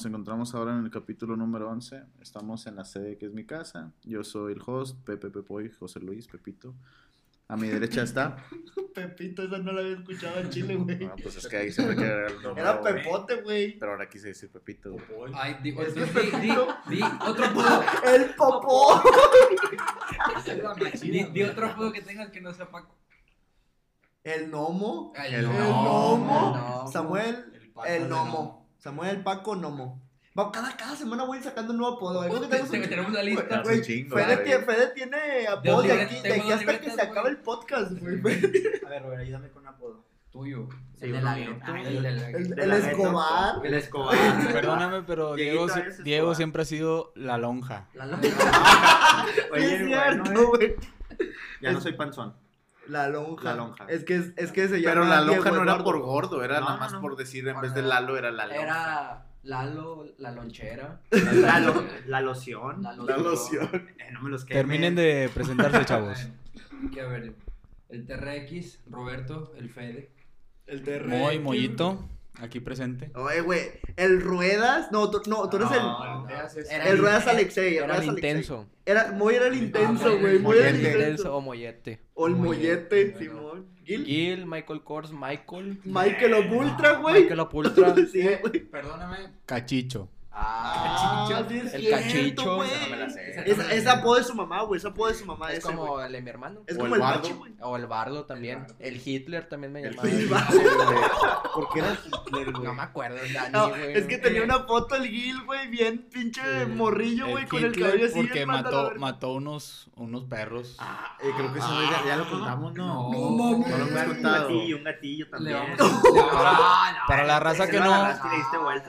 nos encontramos ahora en el capítulo número 11. Estamos en la sede que es mi casa. Yo soy el host, Pepe Pepoy, José Luis, Pepito. A mi derecha está. Pepito, esa no la había escuchado en Chile, güey. Ah, pues es que ahí siempre queda el nombre, Era. Pepote, güey. Pero ahora quise decir Pepito. güey. Ay, di, Es di, que di, di, otro apodo. El popó. Di, di otro apodo que tengas que no sea Paco. El gnomo. Ay, El no. El gnomo. El Samuel. El El de gnomo. Samuel Paco Nomo. Va, cada, cada semana voy sacando un nuevo apodo. tenemos Te- un- tenemos la lista. Güey, chingo, Fede, tiene, Fede tiene apodos de aquí, de aquí hasta que se acabe el podcast, güey. A ver, Robert, ayúdame con un apodo. Tuyo. Sí, el de la mío. El El, el Escobar. El Escobar. Perdóname, pero Diego, Diego siempre ha sido la lonja. La Oye, es bueno, cierto, eh. güey. Ya no soy panzón. La lonja. La lonja. Es que, es, es que se llama Pero la Diego lonja no era por gordo, era No, nada más no. por decir en vez de Lalo era la lonja. Era Lalo, la lonchera. La, lo- la loción. La La loción. Eh, no me los quemen. Terminen de presentarse, chavos. Que a ver. El TRX, Roberto, el Fede. El TR. Moy, Mollito, aquí presente. Oye, güey. El Ruedas. No, tú, no, tú eres el. No, Era El Ruedas Alexei. El Era Ruedas el intenso. Era, Moy era el intenso, Ah, güey. Moy era el. Intenso intenso. o mollete. O el mollete, Mollete, Simón. Gil. Gil, Michael Kors, Michael. Michael Opultra, güey. Michael Opultra. Sí, güey. Perdóname. Cachicho. Ah, Ah, sí es El cachicho. Esa no me la sé. Esa, esa apodo de su mamá, güey. Esa apodo de su mamá. Es ese, como el de mi hermano. Es O como el el bardo. bache, güey. O el Bardo también. El Hitler también me El llamaba. Gil ¿Por qué era Hitler, güey? No me acuerdo, Dani, No, güey. es que tenía una foto el Gil, güey, bien pinche morrillo, güey, con el cabello así. porque mató, mató unos, unos perros. Ah, eh, creo que eso ya, ya lo contamos, ¿no? No, lo hemos Un gatillo, un gatillo Le también. Para la raza Ese que no.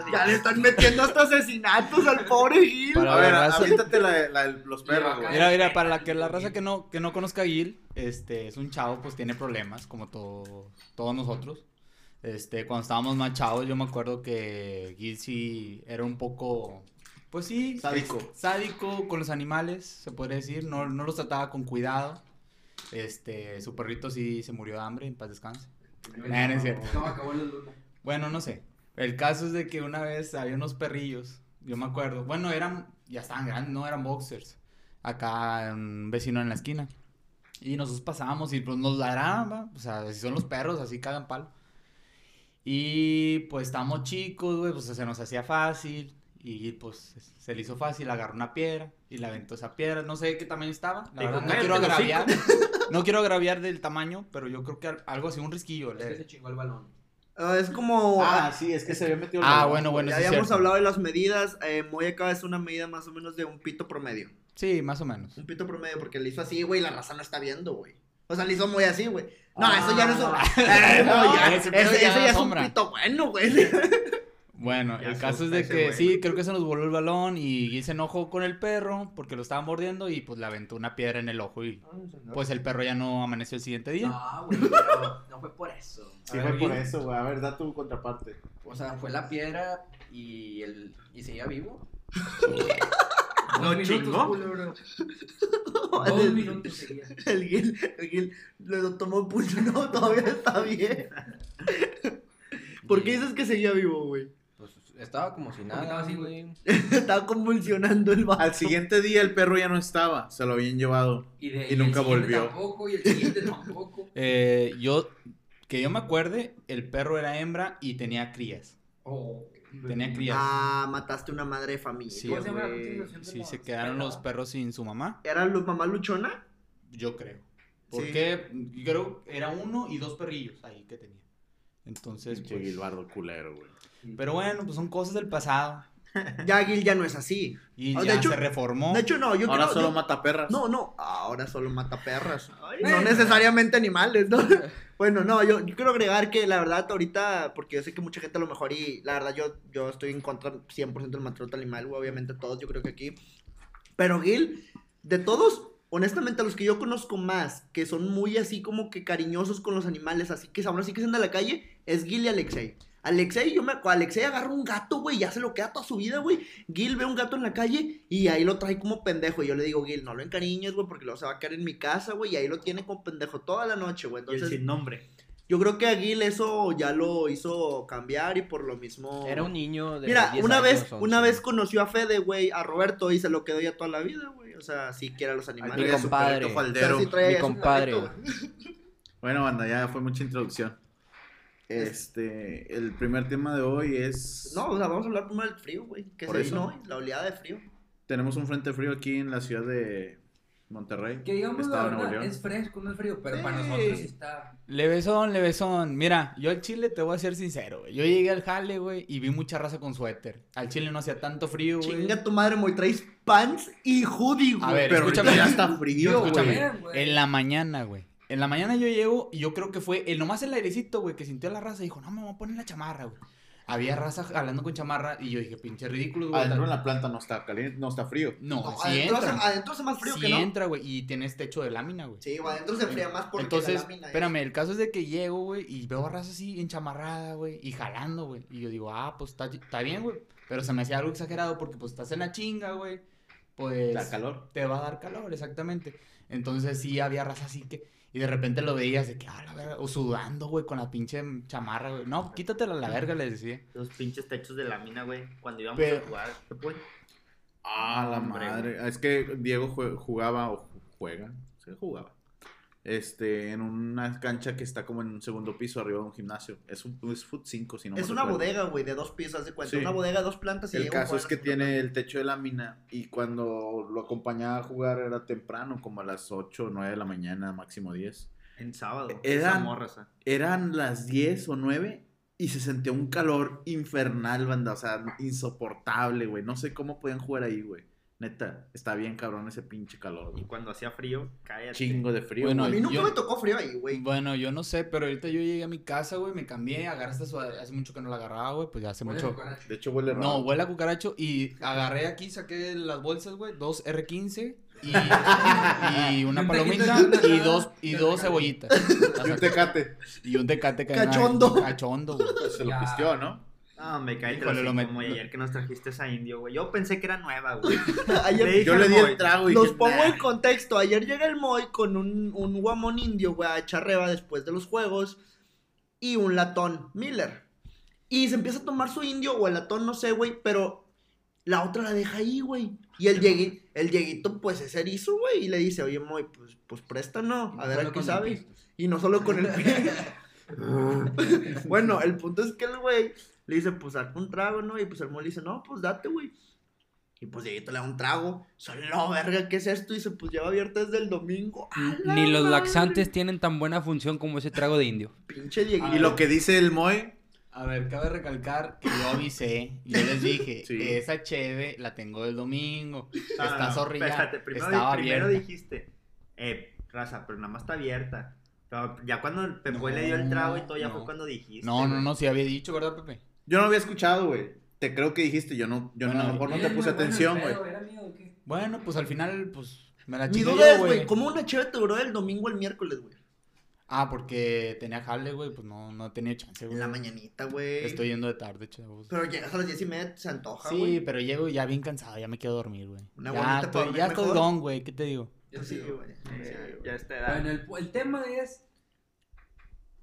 y Ya le están metiendo hasta asesinatos al pobre Gil. Para A ver, la raza- aviéntate la, la, los perros, güey. Mira, mira, para la que la raza que no, que no conozca a Gil, este, es un chavo, pues tiene problemas, como todo, todos nosotros. Este, cuando estábamos más chavos, yo me acuerdo que Gil sí era un poco, pues sí, Sádico. es- sádico con los animales, se podría decir, no, no los trataba con cuidado. Este, su perrito sí se murió de hambre, en paz descanse. Nah, no es cierto. No, acabó la luna. Bueno, no sé. El caso es de que una vez había unos perrillos, yo me acuerdo. Bueno, eran, ya estaban grandes, no eran boxers. Acá un vecino en la esquina. Y nosotros pasábamos y pues nos ladraban, ¿va? o sea, si son los perros, así cagan palo. Y pues estábamos chicos, güey, pues se nos hacía fácil. Y pues se le hizo fácil, agarró una piedra y le aventó esa piedra. No sé qué tamaño estaba. La verdad, no "Cállate, quiero hocico". agraviar. No quiero agraviar del tamaño, pero yo creo que al- algo así, un risquillo. Es que se chingó el balón. Ah, es como. Ah, sí, es que se había metido. Ah, bueno, bueno, ya sí es habíamos cierto. hablado de las medidas. Eh, Moy acá es una medida más o menos de un pito promedio. Sí, más o menos. Un pito promedio, porque le hizo así, güey, la raza no está viendo, güey. O sea, le hizo muy así, güey. No, Ah. eso ya no es un. Eh, no, ya, ese ese, pedo ese ya ya es un pito bueno, güey. Bueno, Ya el caso es de que güey. sí, creo que se nos voló el balón y Gil se enojó con el perro porque lo estaba mordiendo y pues le aventó una piedra en el ojo y pues el perro ya no amaneció el siguiente día. No, güey, pero no fue por eso. Sí, A fue por eso, güey. A ver, da tu contraparte. O sea, fue la piedra y el y seguía vivo. ¿Lo Dos minutos, chingó? Dos minutos seguía. El Gil, el Gil le tomó pulso, no, todavía está bien. ¿Por qué dices que seguía vivo, güey? Estaba como si estaba nada, así, güey. Estaba convulsionando el vato. Al siguiente día el perro ya no estaba, se lo habían llevado. Y, de, Y nunca el volvió. Tampoco, y el siguiente tampoco. Eh, yo, que yo me acuerde, el perro era hembra y tenía crías. Oh, Tenía crías. Ah, mataste una madre de familia. Sí, ¿Cómo se llama la Sí, se quedaron los perros? sin su mamá, ¿Era lu- mamá luchona? yo creo. Sí. Porque creo que era uno y dos perrillos ahí que tenía. Entonces, Pinche pues, Gilbardo culero, güey. Pero bueno, pues son cosas del pasado. Ya Gil ya no es así. Y Ah, de ya hecho- se reformó. De hecho, no, yo Ahora creo. solo yo- mata perras. No, no, ahora solo mata perras. no necesariamente animales, ¿no? Bueno, no, yo, yo quiero agregar que la verdad ahorita, porque yo sé que mucha gente a lo mejor y la verdad yo, yo estoy en contra 100% del maltrato animal, obviamente todos, yo creo que aquí. Pero Gil, de todos, honestamente a los que yo conozco más, que son muy así como que cariñosos con los animales, así que ahora sí que son de la calle, es Gil y Alexei. Alexei, yo me acuerdo, Alexei agarra un gato, güey, ya se lo queda toda su vida, güey. Gil ve un gato en la calle y ahí lo trae como pendejo. Y yo le digo, Gil, no lo encariñes, güey, porque luego se va a quedar en mi casa, güey. Y ahí lo tiene como pendejo toda la noche, güey. Y el Entonces, sin nombre. Yo creo que Aguil eso ya lo hizo cambiar y por lo mismo. Era un niño de Mira, 10 una años, vez, 11. una vez conoció a Fede, güey, a Roberto y se lo quedó ya toda la vida, güey. O sea, sí quiere a los Mi animales. compadre. O Faldero. sea, sí traía Mi compadre. carrito, güey. Bueno, banda, ya fue mucha introducción. Este, el primer tema de hoy es... No, o sea, vamos a hablar primero del frío, güey. Que Por se eso. vino hoy, la oleada de frío. Tenemos un frente frío aquí en la ciudad de Monterrey. Que digamos la de Nuevo verdad, León. es fresco, no es frío, pero para nosotros está. Levesón, levesón. Mira, yo al chile te voy a ser sincero, güey. Yo llegué al jale, güey, y vi mucha raza con suéter. Al chile no hacía tanto frío, güey. Chinga tu madre, muy traes pants y hoodie, güey. A ver, Pero escúchame. ya está frío, güey. Escúchame, güey. En la mañana, güey. En la mañana yo llego y yo creo que fue el nomás el airecito, güey, que sintió la raza y dijo, no, me voy a poner la chamarra, güey. Había raza jalando con chamarra y yo dije, pinche ridículo, güey. Adentro en la planta no está caliente, no está frío. No, No, sí adentro, hace, entra. adentro hace más frío Sí que no. entra, güey, y tienes techo de lámina, güey. Sí, güey, adentro se enfría más porque Entonces, la lámina es- espérame, el caso es de que llego, güey, y veo a raza así enchamarrada, güey, y jalando, güey. Y yo digo, ah, pues está, está bien, güey. Pero se me hacía algo exagerado porque, pues, estás en la chinga, güey. Pues. Da calor. Te va a dar calor, exactamente. Entonces, sí, había raza así que. Y de repente lo veías de que, ah, la verga. O sudando, güey, con la pinche chamarra, güey. No, quítatela a la verga, les decía. Los pinches techos de lámina, güey. Cuando íbamos Pero- a jugar, ¿qué fue? Ah, la Hombre, madre. Es que Diego jugaba o ju- juega, se jugaba. Este, en una cancha que está como en un segundo piso arriba de un gimnasio. Es un es Foot 5, si no me Es una recuerdo. bodega, güey, de dos pisos, de cuenta. Sí. Una bodega de dos plantas y El caso es que tiene el techo de lámina y cuando lo acompañaba a jugar era temprano, como a las 8 o 9 de la mañana, máximo 10. En sábado. Eran- morra, esa. Eran las 10 o 9 y se sentía un calor infernal, banda, o sea, insoportable, güey. No sé cómo podían jugar ahí, güey. Neta, está bien cabrón ese pinche calor, Y güey. cuando hacía frío, cállate. Chingo de frío. Bueno, A mí nunca yo- me tocó frío ahí, güey. Bueno, yo no sé, pero ahorita yo llegué a mi casa, güey, me cambié, agarré esta sudadera. Hace mucho que no la agarraba, güey, pues ya hace Huele mucho. De hecho, huele raro. No, huele a cucaracho y agarré aquí, saqué las bolsas, güey, dos R15 y, y una Un palomita y dos, y dos cebollitas. Y un tecate. Y un tecate que Cachondo. Cachondo, güey. Pues se lo pisteó, ¿no? No, me caí Híjole, lo como ayer que nos trajiste esa indio, güey. Yo pensé que era nueva, güey. Ayer, Le dije Yo le di el trago y Los dije, pongo "Nah". en contexto. Ayer llega el Moy con un, un guamón indio, güey, a echar reba después de los juegos. Y un latón Miller. Y se empieza a tomar su indio o el latón, no sé, güey, pero la otra la deja ahí, güey. Y el, Diegui- el Dieguito, pues es erizo, güey. Y le dice, oye, Moy, pues, pues préstanos. A ver Solo a qué con el sabes. Y no solo con el pie. bueno, el punto es que el güey le dice, pues saca un trago, ¿no? Y pues el Moy le dice, no, pues date, güey. Y pues Dieguito le da un trago. Solo, verga, ¿qué es esto? Y dice, pues lleva abierta desde el domingo. ¡A la Ni los madre! laxantes tienen tan buena función como ese trago de indio. Pinche Dieguito. Y lo que dice el Moy, A ver, cabe recalcar que yo avisé, yo les dije, Sí. esa cheve la tengo del domingo, No, está no, zorrilla, espérate, primero, estaba primero abierta. dijiste, eh, raza, pero nada más está abierta. Pero ya cuando el Pepe No, le dio el trago y todo, ya no. fue cuando dijiste. No, no, no, sí había dicho, ¿verdad, Pepe? Yo no había escuchado, güey. Te creo que dijiste, yo no, yo no, a lo mejor no te puse bueno atención, güey. pedo, ¿Era mío o qué? Bueno, pues al final, pues, me la Mi duda es, güey, ¿cómo una cheve te duró del domingo al miércoles, güey? Ah, porque tenía jale, güey, pues no, no tenía chance, güey. En la mañanita, güey. Estoy yendo de tarde, chavos. Pero llegas a las diez y media, se antoja, Sí, güey. pero llego ya bien cansado, ya me quedo a dormir, güey. Una Ya estoy, ya estoy don, güey, ¿qué te digo? Yo Sí, sí, güey. Eh, Sí, ya está edad. Bueno, el, el tema es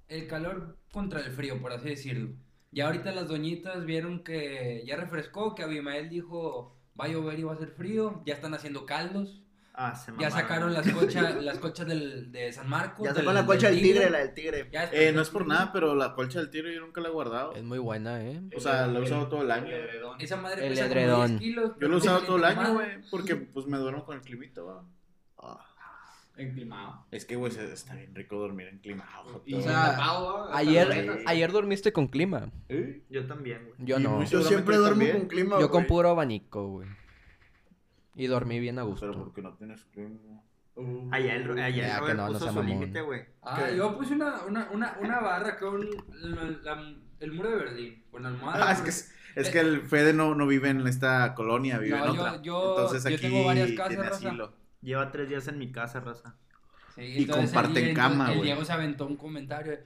el calor contra el frío, por así decirlo. Ya ahorita las doñitas vieron que ya refrescó, que Abimael dijo va a llover y va a hacer frío, ya están haciendo caldos, Ah, se ya sacaron las cochas, las cochas del, de San Marcos. Ya sacó la colcha del tigre, tigre. la del tigre. Ya Eh, no es por nada, pero la colcha del tiro yo nunca la he guardado. Es muy buena, ¿eh? O sea, la he usado todo el año. Esa madre El pesa como edredón. 10 kilos. Yo lo he usado todo el año, güey, porque pues me duermo con el climito, va. Ah. Enclimado. Es que, güey, está bien rico dormir en clima. Y O sea, tapado, Ayer, ayer dormiste con clima. ¿Eh? Yo también, güey. Yo no. Yo siempre duermo también. con clima, Yo con güey. puro abanico, güey. Y dormí bien a Pero gusto. porque no tienes clima. Allá el, allá el que no, no puso sea su mamón. límite, güey. Ah, ¿Qué? yo puse una, una, una, una barra con la- la- el muro de Berlín, con almohada. Ah, es que, es, es que el Fede no, no vive en esta colonia, vive No, en yo- otra. yo- Entonces yo aquí tengo varias casas, tiene raza. Lleva tres días en mi casa, raza. Sí, Y comparten el- cama, El güey. Diego se aventó un comentario de,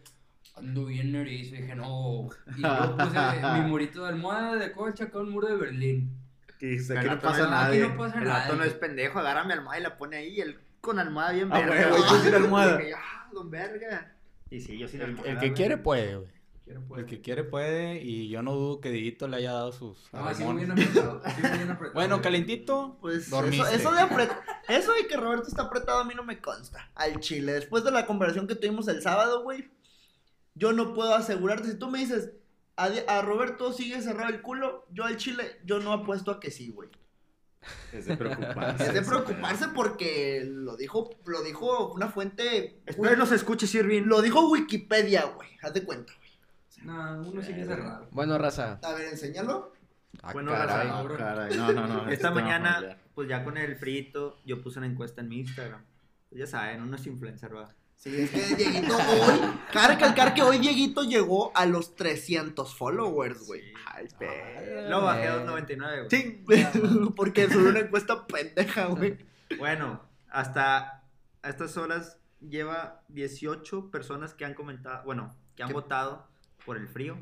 ando bien erizo, y dije, no. Y yo puse mi murito de almohada de cocha con un muro de Berlín. Y dice, El aquí no pasa no- nada. aquí no pasa El nada. vato no es pendejo, agarra mi almohada y la pone ahí, él con almohada bien Ah, verga. güey, güey, tú sin almohada. Y dije, ah, don verga. Y sí, yo sí El, las el que quiere puede, güey. El que quiere puede y yo no dudo que Didito le haya dado sus No, sí, muy arremones. bien apretado. sí, muy bien apretado. Bueno, calentito, Pues eso, dormiste. eso de apret- eso de que Roberto está apretado a mí no me consta. Al chile. Después de la conversación que tuvimos el sábado, güey, yo no puedo asegurarte. Si tú me dices, a, Roberto sigue cerrado el culo, yo al chile, yo no apuesto a que sí, güey. Es de preocuparse. Es de preocuparse porque lo dijo, lo dijo una fuente. Espero nos escuches, Irving. Lo dijo Wikipedia, güey. Haz de cuenta. No, uno sigue cerrado. Bueno, raza. A ver, enséñalo. Ah, Bueno, caray. raza, No, caray, no, no, no. Esta este tema mañana, pues ya con el frito, yo puse una encuesta en mi Instagram. Pues ya saben, uno es influencer, ¿verdad? Sí, es que Dieguito hoy, cabe recalcar que hoy Dieguito llegó a los 300 followers, güey. Ay, pe- Lo bajé a Eh. 2.99, güey. Sí, porque es una encuesta pendeja, güey. Bueno, hasta a estas horas lleva 18 personas que han comentado, bueno, que han ¿Qué? votado por el frío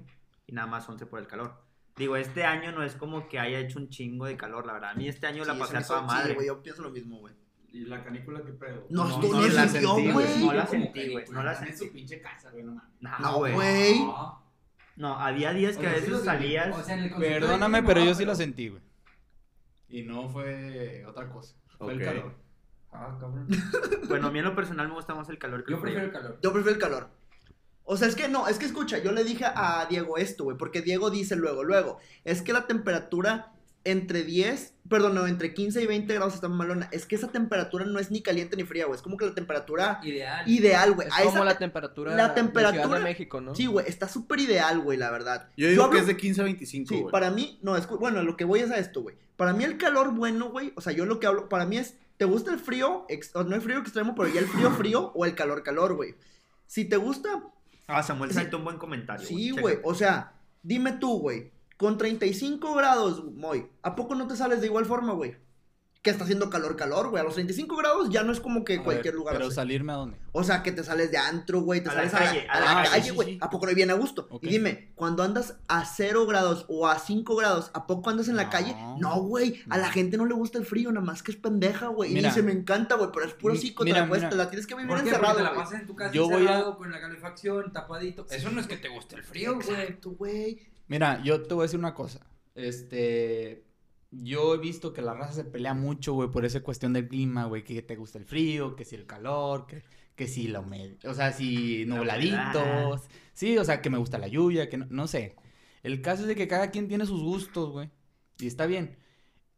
y nada más 11 por el calor. Digo, este año no es como que haya hecho un chingo de calor, la verdad. A mí este año la Sí, pasé se me a toda madre. Sí, güey, yo pienso lo mismo, güey. ¿Y la canícula qué pedo? No, No, tú no ni la sentí, güey. No la sentí, güey. No la en su sentí. pinche casa, güey, no mames. No, No, güey. No. No, había días que a O sea, sí veces lo salías. sentí. O sea, en el Perdóname, pero no, yo sí la sentí, güey. Y no fue otra cosa. Fue Ok. el calor. Ah, cabrón. Bueno, a mí en lo personal me gusta más el calor que el Yo frío. prefiero el calor. Yo prefiero el calor. O sea, es que no, es que escucha, yo le dije a Diego esto, güey, porque Diego dice luego, luego, es que la temperatura entre 10, perdón, no, entre 15 y 20 grados está malona. Es que esa temperatura no es ni caliente ni fría, güey, es como que la temperatura Ideal. ideal, güey. Es A como esa la te- temperatura, la de temperatura- Ciudad de México, ¿no? Sí, güey, está súper ideal, güey, la verdad. Yo digo hablo- que es de 15 a 25, Sí, güey. para mí, no, es, bueno, lo que voy es a esto, güey. Para mí el calor bueno, güey, o sea, yo lo que hablo, para mí es, ¿te gusta el frío? Ex- o no el frío extremo, pero ya el frío frío o el calor calor, güey. Si te gusta, Ah, Samuel saltó un buen comentario. sí, güey, o sea, dime tú, güey, con 35 grados, Moy, ¿a poco no te sales de igual forma, güey? Que está haciendo calor, calor, güey. A los 35 grados ya no es como que A cualquier ver, lugar. Pero hace. salirme a dónde? O sea, que te sales de antro, güey, te A la sales calle, a la, a a la calle, calle, sí, güey. sí. ¿A poco no viene a gusto? Y dime, cuando andas a 0 grados o a 5 grados, ¿a poco andas en la No. calle? No, güey. A la gente no le gusta el frío, nada más que es pendeja, güey. Y Mira. dice, me encanta, güey, pero es puro psico, mira, te la, puedes- mira. te la tienes que vivir ¿Por qué? Porque encerrado, te la güey. pasas en tu casa Yo voy a- encerrado con la calefacción, tapadito. Eso no es que te guste el frío, güey. Exacto, güey. Mira, yo te voy a decir una cosa. Este. Yo he visto que la raza se pelea mucho, güey, por esa cuestión del clima, güey. Que te gusta el frío, que si el calor, que, que si la humedad. O sea, si La nubladitos. Sí, o sea, que me gusta la lluvia, que no, no sé. El caso es de que cada quien tiene sus gustos, güey. Y está bien.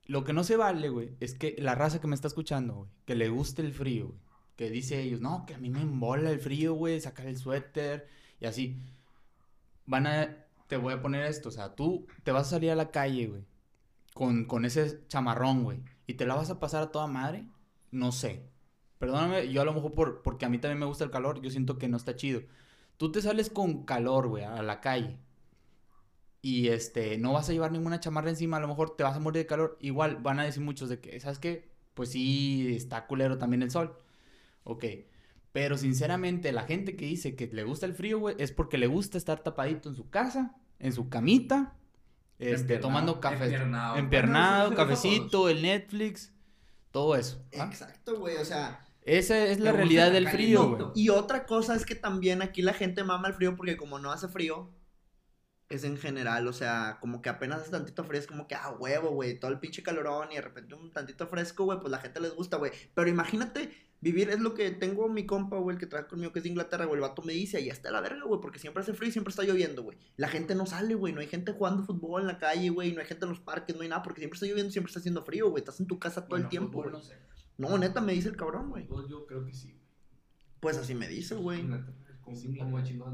Lo que no se vale, güey, es que la raza que me está escuchando, güey, que le guste el frío, güey. Que dice ellos, no, que a mí me embola el frío, güey, sacar el suéter y así. Van a, te voy a poner esto, o sea, tú te vas a salir a la calle, güey, con, con ese chamarrón, güey, y te la vas a pasar a toda madre, no sé. Perdóname, yo a lo mejor por, porque a mí también me gusta el calor, yo siento que no está chido. Tú te sales con calor, güey, a la calle. Y este, no vas a llevar ninguna chamarra encima, a lo mejor te vas a morir de calor. Igual van a decir muchos de que, ¿sabes qué? Pues sí, está culero también el sol. Ok. Pero sinceramente, la gente que dice que le gusta el frío, güey, es porque le gusta estar tapadito en su casa, en su camita, este, tomando café, Empiernado. cafecito, el Netflix, todo eso. ¿ah? Exacto, güey. O sea, Esa es la realidad del frío, güey. y otra cosa es que también aquí la gente mama el frío porque como no hace frío, es en general, o sea, como que apenas hace tantito frío, es como que, ah, huevo, güey, todo el pinche calorón y de repente un tantito fresco, güey, pues la gente les gusta, güey. Pero imagínate, vivir es lo que tengo mi compa, güey, el que trabaja conmigo, que es de Inglaterra, güey, el vato me dice, ahí está la verga, güey, porque siempre hace frío y siempre está lloviendo, güey. La gente no sale, güey, no hay gente jugando fútbol en la calle, güey, no hay gente en los parques, no hay nada, porque siempre está lloviendo, siempre está haciendo frío, güey, estás en tu casa todo el tiempo, güey. no sé. No, neta, me dice el cabrón, güey. Yo creo que sí. Pues así me dice, güey.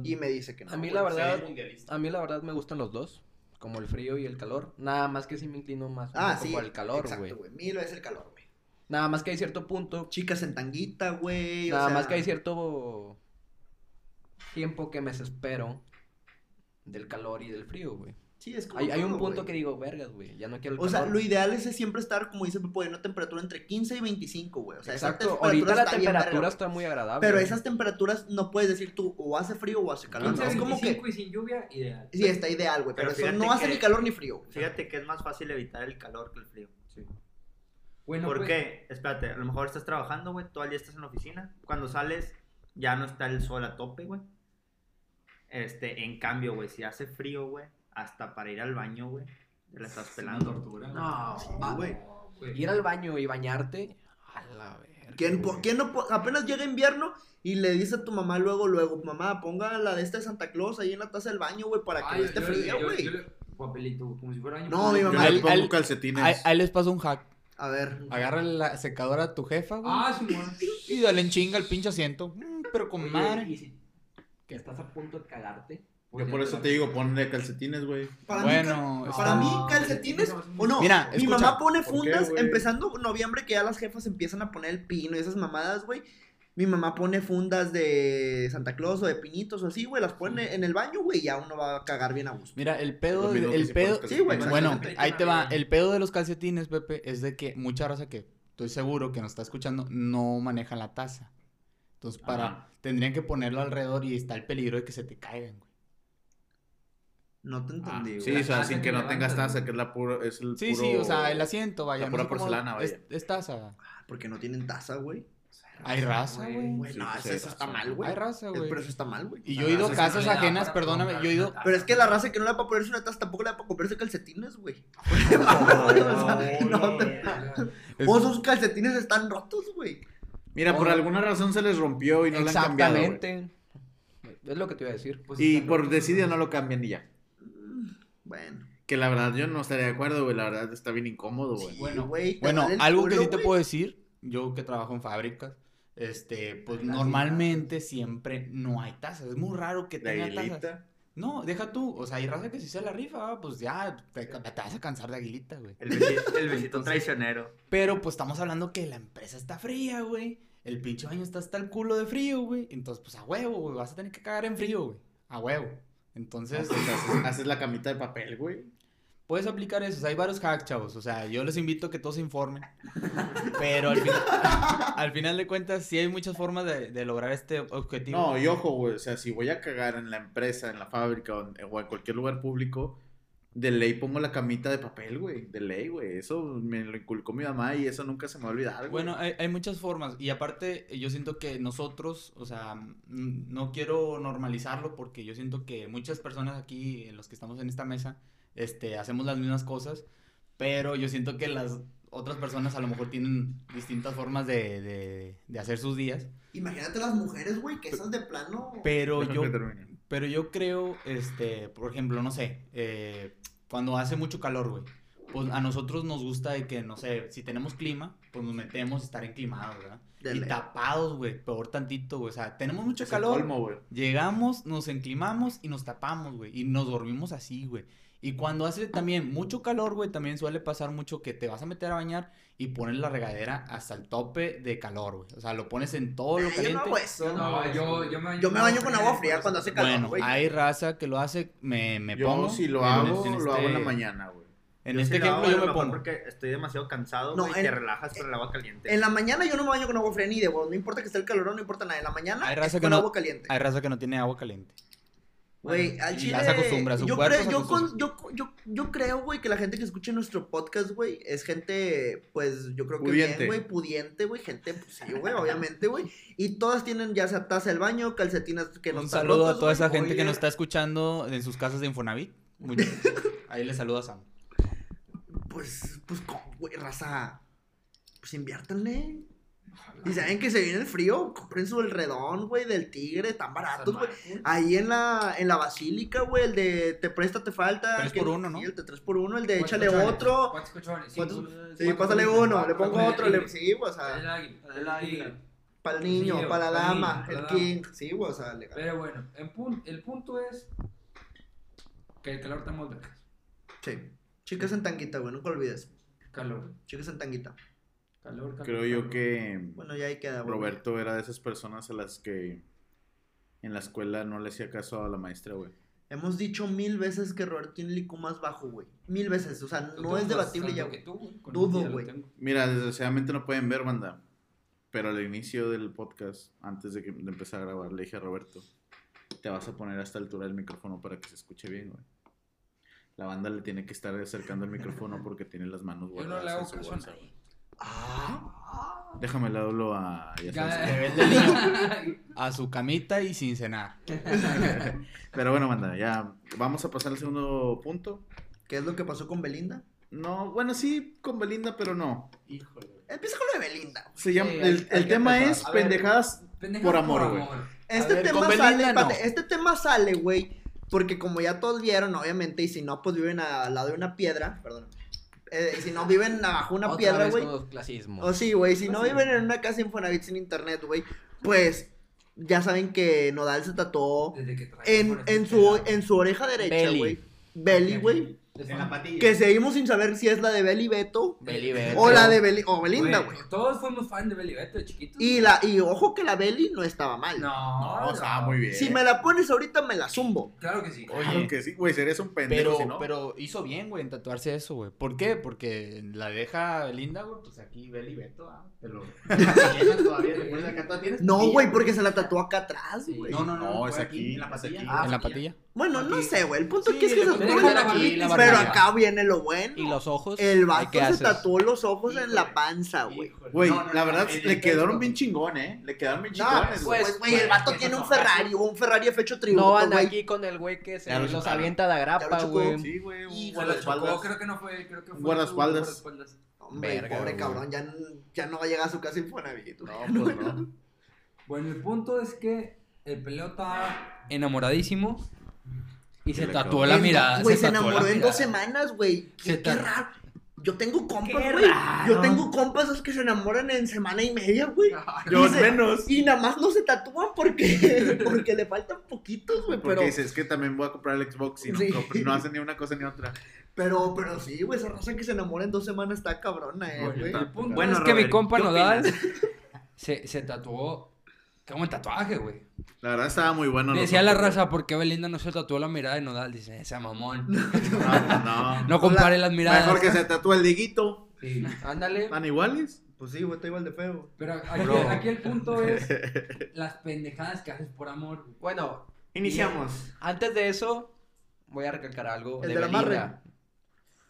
Y me dice que no. A mí la verdad, mundialista. a mí la verdad me gustan los dos, como el frío y el calor. Nada más que sí me inclino más Ah, sí. por el calor, exacto, güey. güey. Mil veces el calor, güey. Nada más que hay cierto punto, Chicas en tanguita, güey. o nada sea, más que hay cierto tiempo que me desespero del calor y del frío, güey. Sí, es como Hay, hay un punto güey. que digo, vergas, güey, ya no quiero el O sea, calor. lo ideal es siempre estar, como dice Pepo, en una temperatura entre 15 y 25, güey. O sea, Exacto, ahorita la está temperatura está muy agradable. Pero esas temperaturas no puedes decir tú o hace frío o hace calor. 15, ¿no? Es como que 25 y sin lluvia, ideal. sí, está ideal, güey. Pero, Pero eso no hace que- ni calor ni frío. güey. Fíjate que es más fácil evitar el calor que el frío. Bueno, ¿Por pues, qué? Espérate, a lo mejor estás trabajando, güey, todo el día estás en la oficina. Cuando sales, ya no está el sol a tope, güey. Este, en cambio, güey, si hace frío, güey, hasta para ir al baño, güey, te la estás pelando. tortura. No, güey. Ir al baño y bañarte. A la verga. ¿Quién, po- güey. quién no po- apenas llega invierno y le dice a tu mamá luego, luego, mamá, ponga la de esta de Santa Claus ahí en la taza del baño, güey, para que Ay, no esté fría, güey. Papelito, güey, como si fuera año. No, mi Yo mamá- le Al- pongo al- calcetines. Ahí, ahí les paso un hack. A ver. Agarra la secadora a tu jefa, güey. Ah, sí, bueno. Y dale en chinga al pinche asiento. Mm, pero con Oye, madre. y si que estás a punto de cagarte. Yo por eso te digo, ponle calcetines, güey. Para Bueno, mí, para mí, calcetines, no, o no, Mira, mi escucha. mamá pone ¿Por qué, fundas, empezando noviembre, que ya las jefas empiezan a poner el pino y esas mamadas, güey. Mi mamá pone fundas de Santa Claus o de pinitos o así, güey, las pone en el baño, güey, y ya uno va a cagar bien a gusto. Mira, el pedo, el pedo, Sí, güey, bueno, ahí te va, el pedo de los calcetines, Pepe, es de que mucha raza que estoy seguro que nos está escuchando no maneja la taza. Entonces, para, Ajá. tendrían que ponerlo alrededor y está el peligro de que se te caigan, güey. No te Ah, entendí, sí, güey. o sea, La sin que no tengas taza, que es la puro, es el Sí, puro... sí, o sea, el asiento, vaya. la pura porcelana, vaya. Es, es taza. Porque no tienen taza, güey. Hay raza, güey. Sí, no, pues, eso, está mal, güey. Hay raza, güey. Pero eso está mal, güey. Y yo he ido a casas le ajenas, perdóname, yo he ido... Pero es que la raza que no le da para ponerse una taza tampoco le da para comprarse calcetines, güey. O esos calcetines están rotos, güey. Mira, por alguna razón se les rompió y no lo han cambiado. Exactamente. Es lo que te iba a decir. Pues Y por güey. no lo cambian y ya. Bueno. Que la verdad yo no estaría de acuerdo, güey. La verdad está bien incómodo, güey. Bueno, güey, Bueno, algo que sí te puedo decir, yo que trabajo en fábricas, este, pues normalmente siempre no hay tazas. Es muy raro que tenga tazas. aguilita. No, deja tú. O sea, hay raza que si se la rifa, ah, pues ya te, te vas a cansar de aguilita, güey. El besito, el besito Entonces- traicionero. Pero pues estamos hablando que la empresa está fría, güey. El pinche baño está hasta el culo de frío, güey. Entonces, pues a huevo, güey. Vas a tener que cagar en frío, güey. A huevo. Entonces, Entonces, haces, haces la camita de papel, güey. puedes aplicar eso. O sea, hay varios hacks, chavos. O sea, yo les invito a que todos se informen. Pero al, fin- al final de cuentas, sí hay muchas formas de, de lograr este objetivo. No, y ojo, güey. O sea, si voy a cagar en la empresa, en la fábrica o en, o en cualquier lugar público, de ley pongo la camita de papel, güey. De ley, güey. Eso me lo inculcó mi mamá y eso nunca se me va a olvidar, güey. Bueno, hay, hay muchas formas. Y aparte, yo siento que nosotros, o sea, no quiero normalizarlo porque yo siento que muchas personas aquí, en los que estamos en esta mesa, este, hacemos las mismas cosas. Pero yo siento que las otras personas a lo mejor tienen distintas formas de, de, de hacer sus días. Imagínate las mujeres, güey, que esas de plano. Pero yo. Pero yo creo, este, por ejemplo, no sé, eh, cuando hace mucho calor, güey, pues a nosotros nos gusta de que, no sé, si tenemos clima, pues nos metemos a estar enclimados, ¿verdad? De y ley. tapados, güey, peor tantito, güey, o sea, tenemos mucho Es calor, colmo, güey. llegamos, nos enclimamos y nos tapamos, güey, y nos dormimos así, güey. Y cuando hace también mucho calor, güey, también suele pasar mucho que te vas a meter a bañar y pones la regadera hasta el tope de calor, güey. O sea, lo pones en todo lo Ay, yo caliente. no hago eso. No, yo, yo me baño, Yo me baño con agua fría cuando hace calor, Bueno, güey. hay raza que lo hace, me, me Yo pongo. si lo en- hago, en lo hago en la este- mañana, güey. En Yo este sí ejemplo a yo me pongo. porque estoy demasiado cansado, No, güey, y en- te relajas con el agua caliente. En la mañana yo no me baño con agua fría ni de voz. No importa que esté el calor, no importa nada. En la mañana Hay es que con no- agua caliente. Hay raza que no tiene agua caliente. Güey, al y chile. ya se acostumbra, su yo, cuerpo creo, yo, con- yo, yo, yo creo, güey, que la gente que escuche nuestro podcast, güey, es gente, pues, yo creo que Pudiente. bien, güey, pudiente, güey, gente, pues sí, güey, obviamente, güey. Y todas tienen ya sea taza del baño, calcetines que no Un saludo rotos, a toda esa gente que nos está escuchando en sus casas de Infonavit. Muy- Ahí le saluda a Sam. Pues, pues, ¿cómo, güey, raza? Pues inviértanle. Y saben que se viene el frío, compren su el redón, güey, del tigre, tan baratos, güey. Ahí en la, en la basílica, güey, el de te presta, te falta. Tres que- por uno, ¿no? Sí, el de tres por uno, el de ¿Cuántos échale cochones? otro. ¿Cuántos cochones? ¿Cuántos? Sí, ¿Cuántos pásale uno, le pongo otro, le, sí, güey, o El sea, águila, El águila. para el niño, Sí, para la dama, el king, sí, güey, o sea, legal. Pero bueno, el punto es que el calor estamos vergas. Sí. Chicas en tanguita, güey, nunca olvides. Calor, Chicas en tanguita. calor, calor. Creo yo calor. que Bueno, ya ahí queda, güey. Roberto era de esas personas a las que en la escuela no le hacía caso a la maestra, güey. Hemos dicho mil veces que Roberto tiene el IQ más bajo, güey. Mil veces, o sea, no es debatible ya, que güey. tú, güey, con Dudo, güey. Mira, desgraciadamente no pueden ver, banda. Pero al inicio del podcast, antes de, que, de empezar a grabar, le dije a Roberto, te vas a poner a esta altura del micrófono para que se escuche bien, güey. La banda le tiene que estar acercando el micrófono porque tiene las manos Yo no guardadas le hago en su caso a bolsa, nadie. Ah, Déjame le hablo a. Ya sabes. A su camita y sin cenar. Pero bueno, manda, ya. Vamos a pasar al segundo punto. ¿Qué es lo que pasó con Belinda? No, bueno, sí, con Belinda, pero no. Híjole. Empieza con lo de Belinda. Se llama, Sí, el hay- el hay que tema es pendejadas Pendejadas por amor, güey. Este ver, tema sale, Belinda, no. espérate, este tema sale, güey, porque como ya todos vieron, obviamente, y si no, pues viven al lado de una piedra, perdón. Eh, y si no viven abajo una Otra piedra, güey. O sí, güey, si no viven en una casa Infonavit sin internet, güey, pues ya saben que Nodal se tatuó Desde que trae en, en su en su oreja derecha, Belly. güey. Belly, güey. En la patilla. Que seguimos sin saber si es la de Belly Beto Beli Beto. o la de Beli o Belinda, Güey. Todos fuimos fan de Beli Beto de chiquitos. Y la y ojo que la Belly no estaba mal. No, No, estaba muy bien. Si me la pones ahorita me la zumbo. Claro que sí. Claro que sí, güey, serías un pendejo Pero, si no. pero hizo bien, güey, en tatuarse eso, güey. ¿Por qué? Porque la deja Belinda, güey, pues aquí Beli Beto, ah, te lo llenas todavía, le pones acá, todavía tienes No, güey, porque se la tatuó acá atrás, güey. No, no, no, No, es aquí, en la patilla. Ah, en la patilla. Bueno, no sé, güey. El punto Sí, aquí es que se pones tatuó la la aquí, la Pero acá viene lo bueno. Y los ojos. El ¿ahí vato se haces? tatuó los ojos en la panza, güey. Güey, No, no, la no, verdad, le quedaron bien chingón, ¿eh? Le quedaron bien chingones, güey. pues, güey, el vato tiene un Ferrari, un Ferrari fecho tributo, No van güey. aquí con el güey que se los avienta de agrapa, güey. Sí, güey, un guardaespaldas. creo que no fue, creo que fue Guardaespaldas. Hombre, Verga, pobre güey. cabrón, ya, ya no va a llegar a su casa Infonavit, güey. No, pues no. Bueno, el punto es que el peleo estaba enamoradísimo y Se se tatuó la mirada. Güey, se, enamoró en dos semanas, güey. Se Qué, raro. Yo tengo compas, güey. Yo tengo compas esos que se enamoran en semana y media, güey. Yo Y se- menos. Y nada más no se tatúan porque, porque le faltan poquitos, güey. Porque Pero, dices, es que también voy a comprar el Xbox y no, Sí. compro- no hacen ni una cosa ni otra. pero, pero sí, güey. Esa raza que se enamora en dos semanas está cabrona, eh, Bueno, güey. Bueno, es que mi compa ¿qué Nodal opinas? se, se tatuó. Qué buen tatuaje, güey. La verdad estaba muy bueno. Decía la raza, ¿por qué Belinda no se tatuó la mirada de Nodal? Dice, ese mamón. No, no. No compare las miradas. Mejor que se tatúe el diguito. Sí. Ándale. ¿Están iguales? Pues sí, güey, está igual de feo. Pero aquí, Bro. aquí el punto es las pendejadas que haces por amor. güey. Bueno, Iniciamos. antes de eso, voy a recalcar algo El de amarre. Belinda.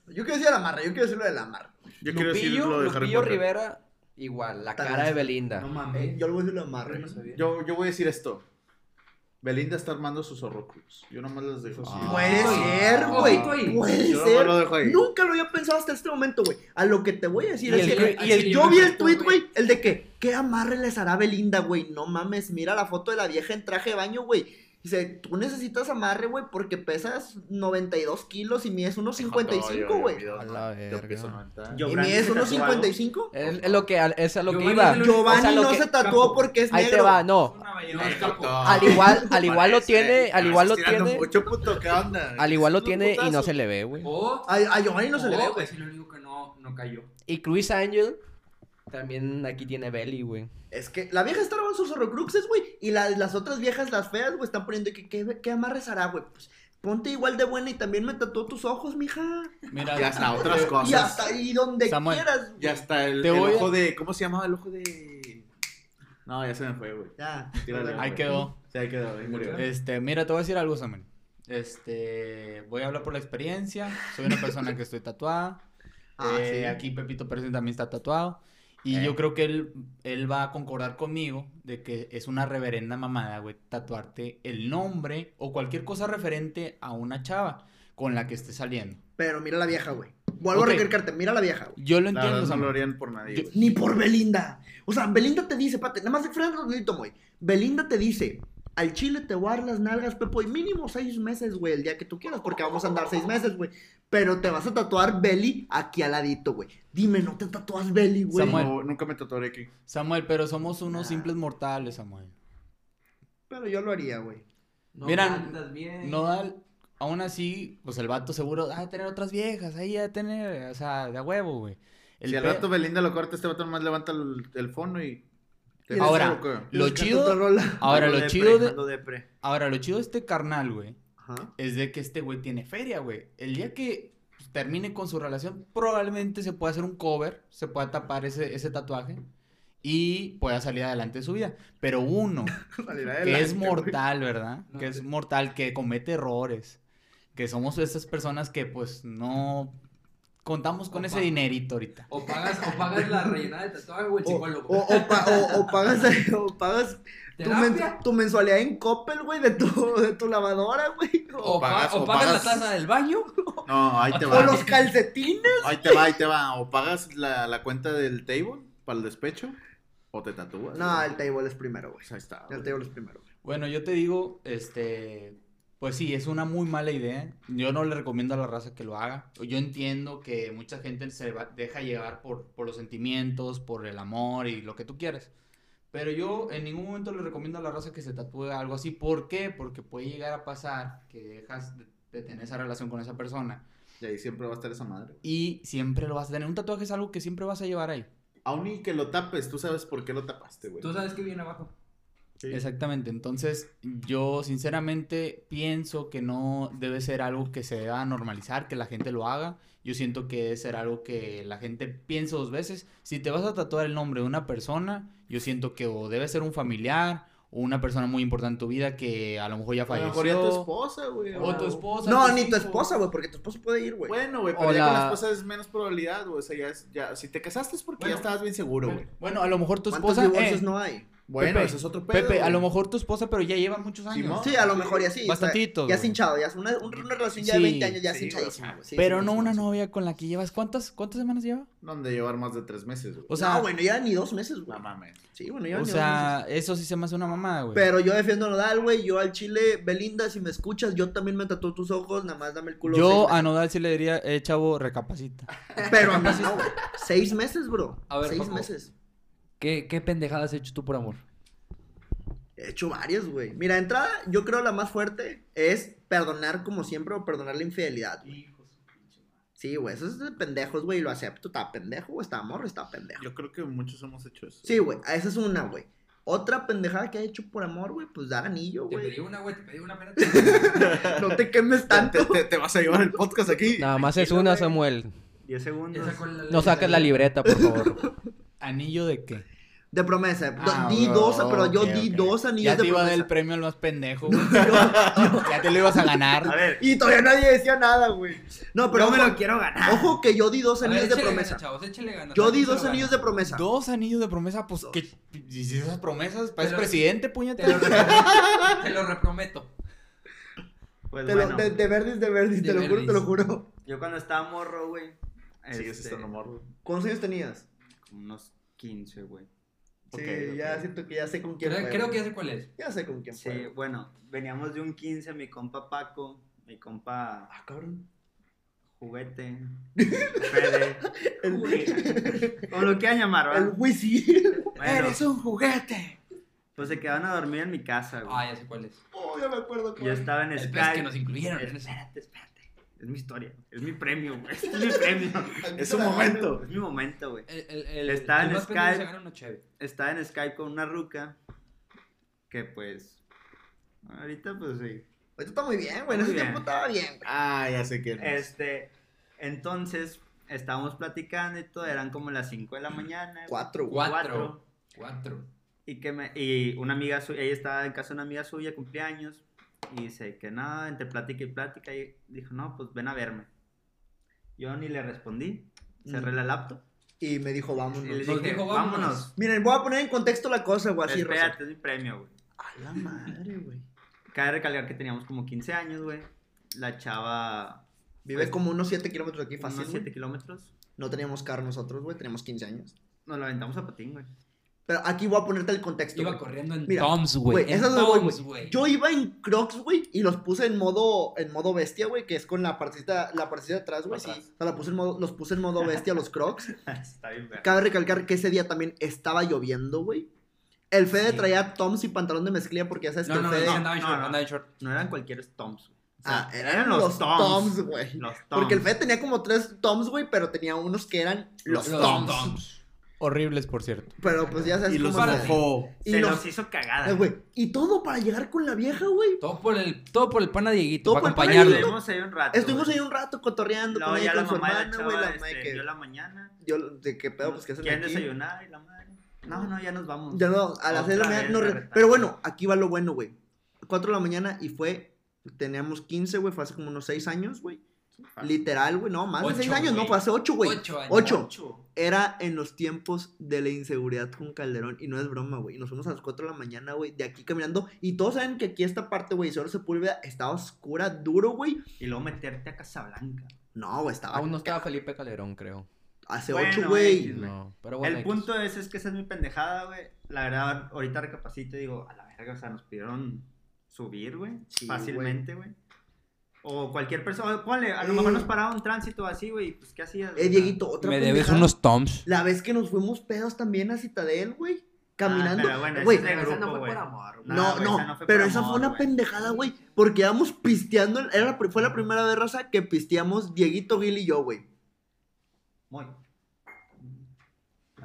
Yo quiero decir la marra, yo quiero decir lo de la marra. Yo quiero decir Lupillo, lo de Harry Lupillo Potter. Rivera, igual, la Tan cara de. Belinda. No Eh, mames. yo le voy a decir lo de marra. Yo. Yo, yo voy a decir esto. Belinda está armando sus horrocrux. Yo nomás les dejo. así. Ah. Puede Ojito ser, ahí. güey. Puede Yo ser. lo dejo ahí. Nunca lo había pensado hasta este momento, güey. A lo que te voy a decir Y es el que y el- yo vi el yo tweet, güey, el de que, ¿qué amarre les hará Belinda, güey? No mames, mira la foto de la vieja en traje de baño, güey. Dice, tú necesitas amarre, güey, porque pesas 92 kilos y mides unos 55, güey. A la verga. ¿Y mides unos tatuó algo. 55? Es, es lo que, es a lo que Giovanni iba. Giovanni O sea, lo no que- se tatuó porque es Ahí negro. te va, no. No. Al igual, al igual lo tiene, al igual lo tiene, Mucho puto, ¿qué onda? al igual lo tiene y no se le ve, güey. O, A, a Giovanni no se le ve, o güey. es el único que no, no cayó. Y Chris Angel también aquí tiene belly, güey. Es que la vieja está robando sus horrocruxes, güey. Y la- las otras viejas, las feas, güey, están poniendo que qué, qué amarres hará, güey. Pues ponte igual de buena y también me tatuó tus ojos, mija. Mira, Ya hasta otras cosas. Y hasta ahí donde Samuel, quieras. Ya está el, Te el a- ojo de. ¿Cómo se llamaba el ojo de.? No, ya se me fue, güey. Ya. Tírale, ahí güey. quedó. Sí, ahí quedó, ahí murió. Este, mira, te voy a decir algo, Samuel. Este, voy a hablar por la experiencia. Soy una persona que estoy tatuada. Ah, Eh, sí. Aquí Pepito Pérez también está tatuado. Y Eh. yo creo que él, él va a concordar conmigo de que es una reverenda mamada, güey, tatuarte el nombre o cualquier cosa referente a una chava con la que esté saliendo. Pero mira la vieja, güey. Vuelvo Ok. a recalcarte, mira la vieja, güey. Yo lo entiendo, verdad no lo harían por nadie. Yo-. Ni por Belinda. O sea, Belinda te dice, pate, nada más de frente rapidito, güey. Belinda te dice, al chile te voy a dar las nalgas, Pepo, y mínimo seis meses, güey, el día que tú quieras, porque vamos a andar seis meses, güey. Pero te vas a tatuar Belly aquí al ladito, güey. Dime, ¿no te tatúas Belly, güey? Samuel. No, nunca me tatuaré aquí. Samuel, pero somos unos Ah. simples mortales, Samuel. Pero yo lo haría, güey. No Mira, cantas bien. Nodal, aún así, pues el vato seguro de tener otras viejas, ahí de tener, o sea, de a huevo, güey. El si al pe- rato Belinda lo corta, este vato nomás levanta el, el fondo y. Ahora. Lo chido-. Ahora, lo chido de, ahora, lo chido de este carnal, güey, Ajá. es de que este güey tiene feria, güey. El día que termine con su relación, probablemente se pueda hacer un cover, se pueda tapar ese, ese tatuaje y pueda salir adelante de su vida. Pero uno, que es mortal, ¿verdad? No que es mortal, que comete errores, que somos esas personas que pues no contamos con O ese dinerito ahorita. O pagas, o pagas la rellenada de tatuaje o el O, psicólogo. o, o pa- o- o pagas, o pagas tu, men- ¿Terapia? tu mensualidad en Coppel, güey, de tu, de tu lavadora, güey. O, O, pa- pagas- o o pagas, pagas- la taza del baño. No, ahí te o va. los calcetines. Ahí te va, ahí te va. O pagas la, la cuenta del table para el despecho, o te tatúas. No, güey. el table es primero, güey. Ahí está. El güey. table es primero. güey. Bueno, yo te digo, este, pues sí, es una muy mala idea. Yo no le recomiendo a la raza que lo haga. Yo entiendo que mucha gente se va- deja llevar por, por los sentimientos, por el amor y lo que tú quieras. Pero yo en ningún momento le recomiendo a la raza que se tatúe algo así. ¿Por qué? Porque puede llegar a pasar que dejas de, de tener esa relación con esa persona Y ahí siempre va a estar esa madre. y siempre lo vas a tener. Un tatuaje es algo que siempre vas a llevar ahí. Aún y que lo tapes, tú sabes por qué lo tapaste, güey. Tú sabes que viene abajo. Sí. Exactamente, entonces yo sinceramente pienso que no debe ser algo que se deba normalizar, que la gente lo haga. Yo siento que debe ser algo que la gente piense dos veces. Si te vas a tatuar el nombre de una persona, yo siento que o debe ser un familiar o una persona muy importante en tu vida que a lo mejor ya A lo falleció. mejor ya tu esposa, güey. O tu esposa. No, tus ni tu hijos. esposa, güey, porque tu esposa puede ir, güey. Bueno, güey, O pero ya con la la- esposa es menos probabilidad, güey. O sea, ya es, ya, si te casaste es porque Bueno, ya estabas bien seguro, güey. Bueno, a lo mejor tu ¿Cuántos esposa... divorcios eh, no hay? Bueno, Pepe, ese es otro pedo. Pepe, a lo mejor tu esposa, pero ya lleva muchos años. Sí, a lo mejor ya sí. Bastantitos, Ya es güey. hinchado, ya es una, un- una relación ya de Sí, 20 años, ya es sí, güey. Sí, pero sí, no sí, una sí. novia con la que llevas... ¿Cuántas, cuántas semanas lleva? Donde llevar más de tres meses, güey. O sea, no, güey, no llevan ni dos meses, güey. no mames. Sí, bueno, llevan o ni dos meses. sea eso sí se me hace una mamada, güey. Pero yo defiendo a Nodal, güey. Yo al chile, Belinda, si me escuchas, yo también me tatuó tus ojos. Nada más dame el culo. Yo seis a Nodal sí le diría, eh, chavo, recapacita. Pero a mí no, güey. Seis meses, bro. A ver, Seis Paco. meses. ¿Qué, ¿Qué pendejadas has hecho tú por amor? He hecho varias, güey. Mira, de entrada, yo creo la más fuerte es perdonar como siempre o perdonar la infidelidad, güey. Sí, güey, eso es de pendejos, güey, lo acepto. Está pendejo, güey, está morro, está pendejo. Yo creo que muchos hemos hecho eso. Sí, güey, esa es una, güey. Otra pendejada que ha hecho por amor, güey, pues dar anillo, Te güey. pedí una, güey, te pedí una, espérate. No te quemes Te, tanto. te- te vas a llevar el podcast aquí. Nada más es una. Samuel. 10 segundos. No saques la libreta, por favor. ¿Anillo de qué? De promesa. Do- Ah, di bro, dos, pero yo di dos anillos Ya de te iba a dar promesa. el premio al más pendejo, güey. ya te lo ibas a A ganar. ver, Y todavía nadie decía nada, güey. No, pero yo me ojo, lo quiero ganar. ojo que yo di dos A ver, anillos de promesa. ganas, chavos, échale ganas. Yo di dos lo anillos gana. de promesa. Dos anillos de promesa, pues que. Y si esas promesas, Pero- presidente, Te puñeta. lo reprometo. te lo reprometo. Pues Te lo- bueno, de, de verdis, de verdis, De te lo juro, te lo juro. yo cuando estaba morro, güey. Sigues este, estando morro. ¿Cuántos años tenías? como unos 15, güey. Sí, Ok, ya siento que ya sé con quién Creo, fue, creo que ya sé cuál es. Ya sé con quién Sí, fue. bueno, veníamos de un 15, mi compa Paco, mi compa Ah, cabrón. Juguete, Fede, El, como lo quieran llamar, el ¿verdad? Wisi. Bueno, un juguete! pues se quedaban a dormir en mi casa, güey. Ah, ya sé cuál es. Oh, ya me acuerdo. Yo estaba en El Skype. que nos incluyeron. Espérate, espérate. Es mi historia, es mi premio, güey. Es mi premio. Es un momento. Es mi momento, güey. El, el, el, Estaba el en Skype. Estaba en Skype con una ruca que pues ahorita pues sí. Ahorita está muy bien, güey. En ese tiempo estaba bien, güey. Ah, ya sé quién es. Este, entonces estábamos platicando y todo, eran como las 5 de la mañana. güey. Cuatro, güey. Cuatro. Cuatro. Y que me, y una amiga suya, ella estaba en casa de una amiga suya, cumpleaños, y dice que nada, entre plática y plática, y dijo, no, pues ven a verme. Yo ni le respondí, cerré Mm. la laptop, Y me dijo, vámonos. y le dije, dijo, vámonos. vámonos. Miren, voy a poner en contexto la cosa, güey. Así. Espérate, es mi premio, güey. A la madre, güey. Cabe recalcar que teníamos como 15 años, güey. La chava, Vive Pues, como unos 7 kilómetros de aquí fácil, unos güey. 7 kilómetros. No teníamos carro nosotros, güey. Teníamos 15 años. Nos la aventamos a patín, güey. Pero aquí voy a ponerte el contexto, Iba corriendo en Mira, Toms, güey. Yo iba en Crocs, güey, y los puse en modo, en modo bestia, güey, que es con la partecita, la partecita de atrás, güey. Sí. O sea, la puse en modo, los puse en modo bestia, los Crocs. Está bien. Cabe recalcar que ese día también estaba lloviendo, güey. El Fede Sí. traía Toms y pantalón de mezclilla porque ya sabes No, que no, el no, Fede... no, andaba en no, short, no. andaba en short. No eran cualquier Toms, güey. O Ah, eran los Toms, güey. Los Toms. Porque el Fede tenía como tres Toms, güey, pero tenía unos que eran los, Los Toms. Toms. Horribles, por cierto. Pero pues ya sabes Y los cómo se- mojó. Y Se los- los hizo cagada. Eh, güey. Y todo para llegar con la vieja, güey. Todo por el, todo por el pana Dieguito, Todo para acompañarlo. Estuvimos ahí un rato. Estuvimos ahí un rato cotorreando Luego con ella con su mamá hermana, güey, la mamá este, que... vio la mañana. Yo, de qué pedo, pues que hacen ¿Quieren aquí. desayunar? Y la madre. No, no, ya nos vamos. Ya no, a las Otra 6 de la mañana no re-. Pero bueno, aquí va lo bueno, güey. 4 de la mañana y fue. Teníamos 15, güey. Fue hace como unos 6 años, güey. Literal, güey, no, más de Ocho, seis años, no, güey. fue hace ocho, güey. Ocho años. Ocho. Ocho. Era en los tiempos de la inseguridad con Calderón. Y no es broma, güey. Nos fuimos a las 4 de la mañana, güey, de aquí caminando. Y todos saben que aquí esta parte, güey, solo Sepúlveda estaba oscura, duro, güey. Y luego meterte a Casablanca. No, güey, estaba Aún no estaba Felipe Calderón, creo. hace Bueno, 8, güey. X, güey. No, pero bueno. el X. punto es, es que esa es mi pendejada, güey. La verdad, ahorita recapacito y digo, a la verga, o sea, nos pidieron subir, güey. Sí, fácilmente, güey. O cualquier persona, ponle, a lo mejor nos paraba un tránsito así, güey, pues ¿qué hacías? Eh, Dieguito, otra Me debes pendejada. unos toms. La vez que nos fuimos pedos también a Citadel, güey. Caminando. Ah, pero bueno, güey, ese es de Pero esa no grupo, fue güey. por amor, güey. No, No, güey, no, esa no fue pero por esa amor, fue una güey. pendejada, güey. Porque íbamos pisteando. Era la, pri- fue la primera vez, raza, que pisteamos Dieguito, Gil y yo, güey. Muy.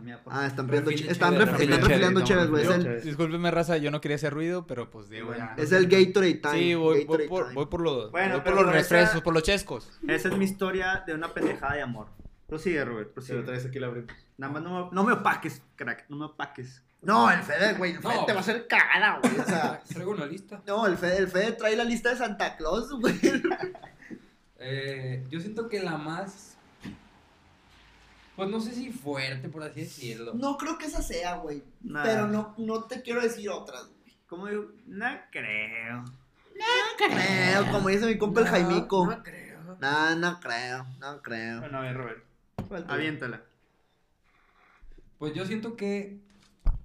Mía, Ah, están che- están, chévere, ref- refil de están refilando chévere, chéves, güey. Discúlpeme, raza, yo no quería hacer ruido, pero pues digo, ya. es el Gatorade time. Sí, voy, voy por, time. voy por los, Bueno, voy por pero los por esa- refrescos, por los chescos. Esa es mi historia de una pendejada de amor. Prosigue, Robert, Si prosigue. lo traes aquí la abrimos. Nada más no, me- no me opaques, crack, no me opaques. No, el Fede, güey. El Fede No. te va a hacer cagada, güey. O sea. Traigo una lista. No, el Fede, el Fede trae la lista de Santa Claus, güey. Eh, yo siento que la más. Pues no sé si fuerte, por así decirlo. No creo que esa sea, güey. Nah. Pero no, no te quiero decir otras, güey. ¿Cómo digo? No creo. Creo, como dice mi compa el No, Jaimico. No creo. No, no creo, no creo. Bueno, a ver, Robert, Falta- aviéntala. Pues yo siento que.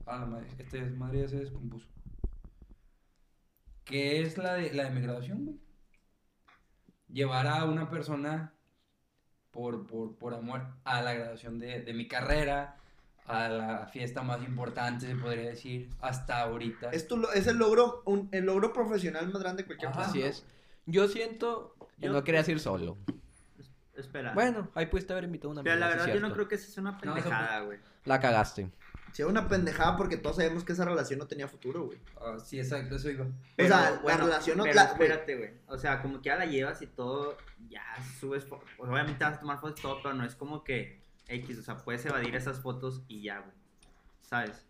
Ah, la madre. Este madre ya se descompuso. Que es la de, la de mi graduación, güey. Llevar a una persona por, por, por amor a la graduación de, de mi carrera, a la fiesta más importante, se podría decir, hasta ahorita. Esto lo- es el logro, un- el logro profesional más grande de cualquier Ajá. persona. Así es. Yo siento que Yo- no querías ir solo. Espera. Bueno, ahí pudiste haber invitado a una pero la amiga, verdad yo no creo que esa sea una pendejada, güey. La cagaste. Sí, una pendejada porque todos sabemos que esa relación no tenía futuro, güey. Ah, sí, exacto, eso iba. O sea, la relación no- pero la- espérate, güey. O sea, como que ya la llevas y todo, ya subes sea, Obviamente vas a tomar fotos y todo, pero no es como que X, o sea, puedes evadir esas fotos y ya, güey. ¿Sabes?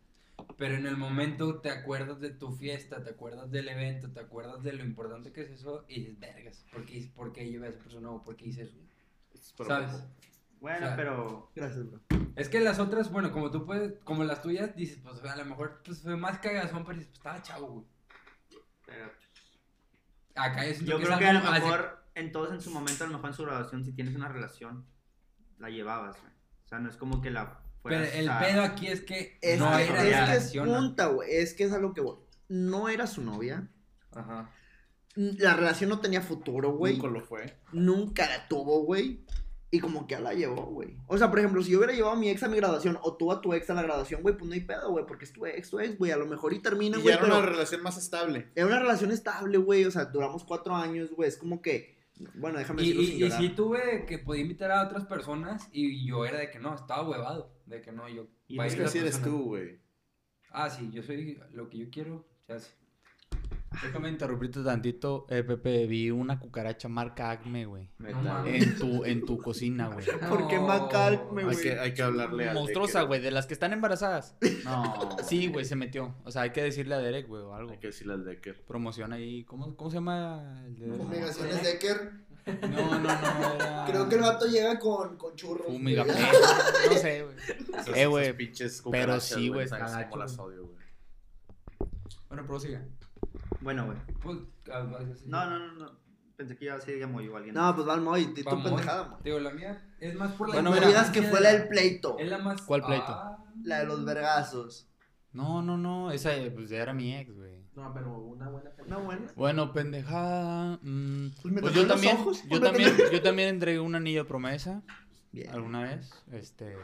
Pero en el momento te acuerdas de tu fiesta, te acuerdas del evento, te acuerdas de lo importante que es eso y dices, vergas, ¿por qué, por qué llevé a esa persona o por qué hice eso? ¿Sabes? Bueno, O sea, pero. Gracias, bro. Es que las otras, bueno, como tú puedes, como las tuyas, dices, pues a lo mejor pues, fue más cagazón, pero dices, pues estaba chavo, güey. pero- Acá yo siento Yo que creo es que a lo algo así- mejor, en todos en su momento, a lo mejor en su graduación, si tienes una relación, la llevabas, güey. O sea, no es como que la Pero el a- pedo aquí es que Es, no que, era es que es punta, güey. Es que es a lo que voy. No era su novia. Ajá. La relación no tenía futuro, güey. Nunca lo fue. Nunca la tuvo, güey. Y como que ya la llevó, güey. O sea, por ejemplo, si yo hubiera llevado a mi ex a mi graduación o tú a tu ex a la graduación, güey, pues no hay pedo, güey, porque es tu ex, tu ex, güey. A lo mejor y termina, Y güey, ya era pero una relación más estable. era una relación estable, güey. O sea, duramos cuatro años, güey. Es como que, bueno, déjame Y, decirlo y, sin y llorar. sí tuve que podía invitar a otras personas y yo era de que no, estaba huevado, de que no, yo... Y Es que así eres tú, güey. Ah, sí, yo soy lo que yo quiero, se hace. Déjame interrumpirte tantito, eh, Pepe, vi una cucaracha marca Acme, güey. No. En tu, en tu cocina, güey. ¿Por qué Macarme, Hay güey? que, hay que hablarle a Monstruosa, güey, de las que están embarazadas. No. Sí, güey, se metió. O sea, hay que decirle a Derek, güey, o algo. Hay que decirle al Decker. Promoción ahí. ¿Cómo, cómo se llama el de Derek? Fumigaciones Decker. No, no, no, era... Creo que el vato llega con, con churros. Fumigapé. No sé, güey. Eh, güey, pero sí, güey, ¿Sabes está cómo gacho, las odio, güey? Bueno, prosiga. Bueno, güey. Pues. No, no, no, no. Pensé que iba a ser Gamo o alguien. No, pues va al Moy, Vamos, pendejada, mo. Digo, la mía es más por la Bueno, No mira. digas que fue la del pleito. Es la más... ¿Cuál pleito? Ah, La de los vergazos. No, no, no, esa pues ya era mi ex, güey. No, pero una buena Una buena. Bueno, pendejada. mm, Pues me pues yo también, ojos, yo también, yo también entregué un anillo de promesa Bien. alguna vez. Este,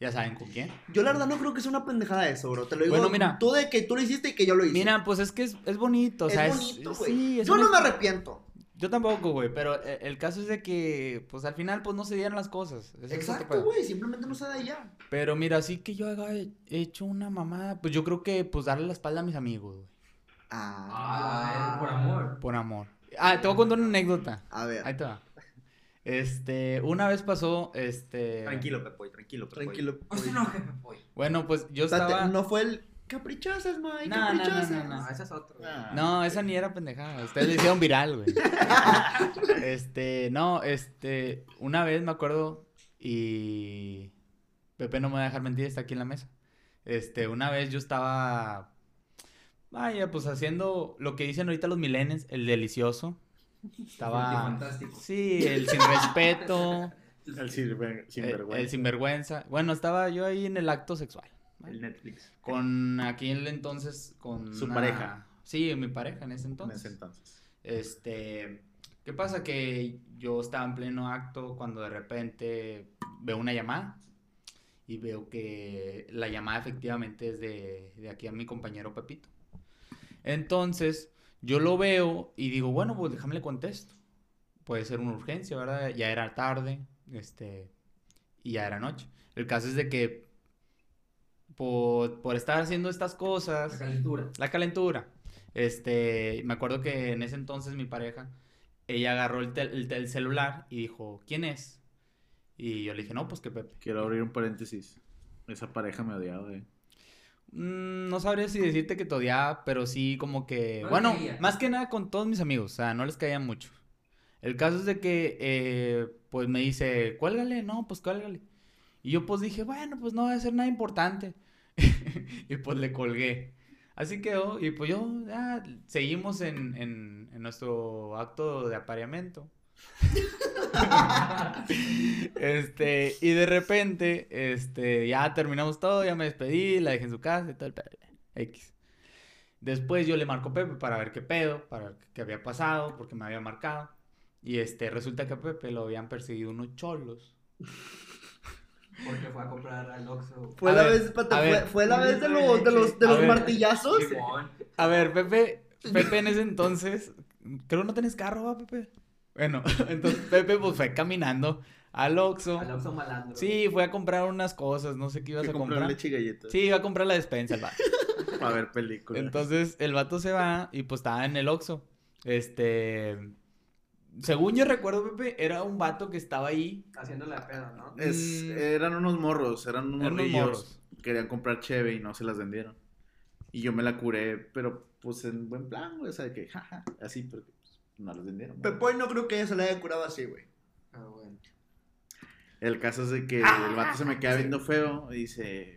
ya saben con quién. Yo la verdad no creo que sea una pendejada eso, bro. Te lo digo. Bueno, mira. Tú de que tú lo hiciste y que yo lo hice. Mira, pues es que es, es bonito, o es sea, es bonito, güey. sí, yo una no me arrepiento. Yo tampoco, güey, pero eh, el caso es de que, pues al final, pues no se dieron las cosas. Exacto, güey. Simplemente no se da ya. Pero mira, así que yo haga he- hecho una mamada, pues yo creo que, pues darle la espalda a mis amigos, güey, Ah. Ah, por amor. por amor. Ah, te voy a contar una anécdota. A ver. Ahí te va. Este, una vez pasó, este... Tranquilo, Pepoy, tranquilo, Pepoy. Tranquilo. Güey. no, jefe, voy. Bueno, pues yo estaba... no fue el. Caprichosas, Mike, No, no, no, caprichosas. no, no. No, ese es güey. Ah, No, esa ni era pendejada. Ustedes le hicieron viral, güey. Este, no, este, una vez me acuerdo y Pepe no me va a dejar mentir, está aquí en la mesa. Este, una vez yo estaba, vaya, pues haciendo lo que dicen ahorita los millennials, el delicioso. Estaba, Fantástico. sí, el sin respeto, El sinver- el, sinvergüenza. el sinvergüenza. Bueno, estaba yo ahí en el acto sexual. ¿vale? El Netflix. Con aquí en el entonces, con Su una- pareja. Sí, mi pareja en ese En entonces. ese entonces. Este, ¿qué pasa? Que yo estaba en pleno acto cuando de repente veo una llamada y veo que la llamada efectivamente es de, de aquí a mi compañero Pepito. Entonces, yo lo veo y digo, bueno, pues déjame le contesto. Puede ser una urgencia, ¿verdad? Ya era tarde, este, y ya era noche. El caso es de que por, por estar haciendo estas cosas, La calentura. la calentura. Este, me acuerdo que en ese entonces mi pareja, ella agarró el, tel- el tel- el celular y dijo, ¿quién es? Y yo le dije, no, pues que Pepe. Quiero abrir un paréntesis. Esa pareja me odiaba, eh. Mm, no sabría si decirte que te odiaba, pero sí como que... No bueno, más que nada con todos mis amigos, o sea, no les caía mucho. El caso es de que, eh, pues me dice, cuélgale, no, pues cuélgale. Y yo pues dije, bueno, pues no va a ser nada importante. y pues le colgué. Así quedó, y pues yo, ya, seguimos en, en, en nuestro acto de apareamiento. Este, y de repente, este, ya terminamos todo, ya me despedí, la dejé en su casa y todo el pedo, X. Después yo le marco a Pepe para ver qué pedo, para ver qué había pasado, porque me había marcado. Y este, resulta que a Pepe lo habían perseguido unos cholos. Porque fue a comprar al Oxxo. Fue la ver, vez, espérate, a fue, ver. fue la Un vez de los, de los, de A los ver. martillazos. A ver, Pepe, Pepe en ese entonces, creo que no tenés carro, ¿va, Pepe? Bueno, entonces Pepe pues fue caminando al Oxxo. Al Oxxo malandro. Sí, fue a comprar unas cosas, no sé qué ibas a a comprar comprar. leche y galletas. Sí, iba a comprar la despensa el vato. Para ver películas. Entonces el vato se va y pues estaba en el Oxxo. Este. Según yo recuerdo, Pepe, era un vato que estaba ahí. Haciéndole la peda, ¿no? Es- Mm. eran unos morros, eran unos Eran unos morros. Querían comprar cheve y no se las vendieron. Y yo me la curé, pero pues en buen plan, güey. O sea, de que jaja, así, porque no las vendieron. güey. Pepoy no creo que ella se la haya curado así, güey. Ah, bueno. El caso es de que Ah, el vato se me queda viendo feo y dice.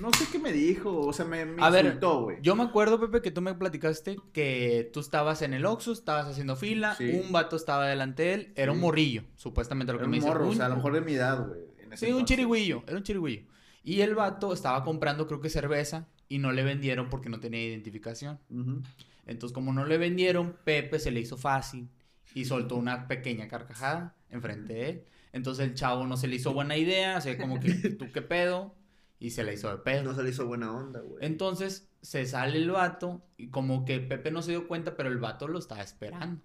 No sé qué me dijo, o sea, me, me A ver, insultó, güey. Yo me acuerdo, Pepe, que tú me platicaste que tú estabas en el Oxxo, estabas haciendo fila, Sí. un vato estaba delante de él, era un morrillo, supuestamente lo que Era me un dice. morro, o un- sea, a lo mejor de mi edad, güey. Sí, un chirigüillo, era un chirigüillo. Y el vato estaba comprando, creo que cerveza, y no le vendieron porque no tenía identificación. Ujú. Entonces, como no le vendieron, Pepe se le hizo fácil y soltó una pequeña carcajada enfrente de él. Entonces el chavo no se le hizo buena idea, así como que tú qué pedo, y se le hizo de pedo. No se le hizo buena onda, güey. Entonces se sale el vato y como que Pepe no se dio cuenta, pero el vato lo estaba esperando.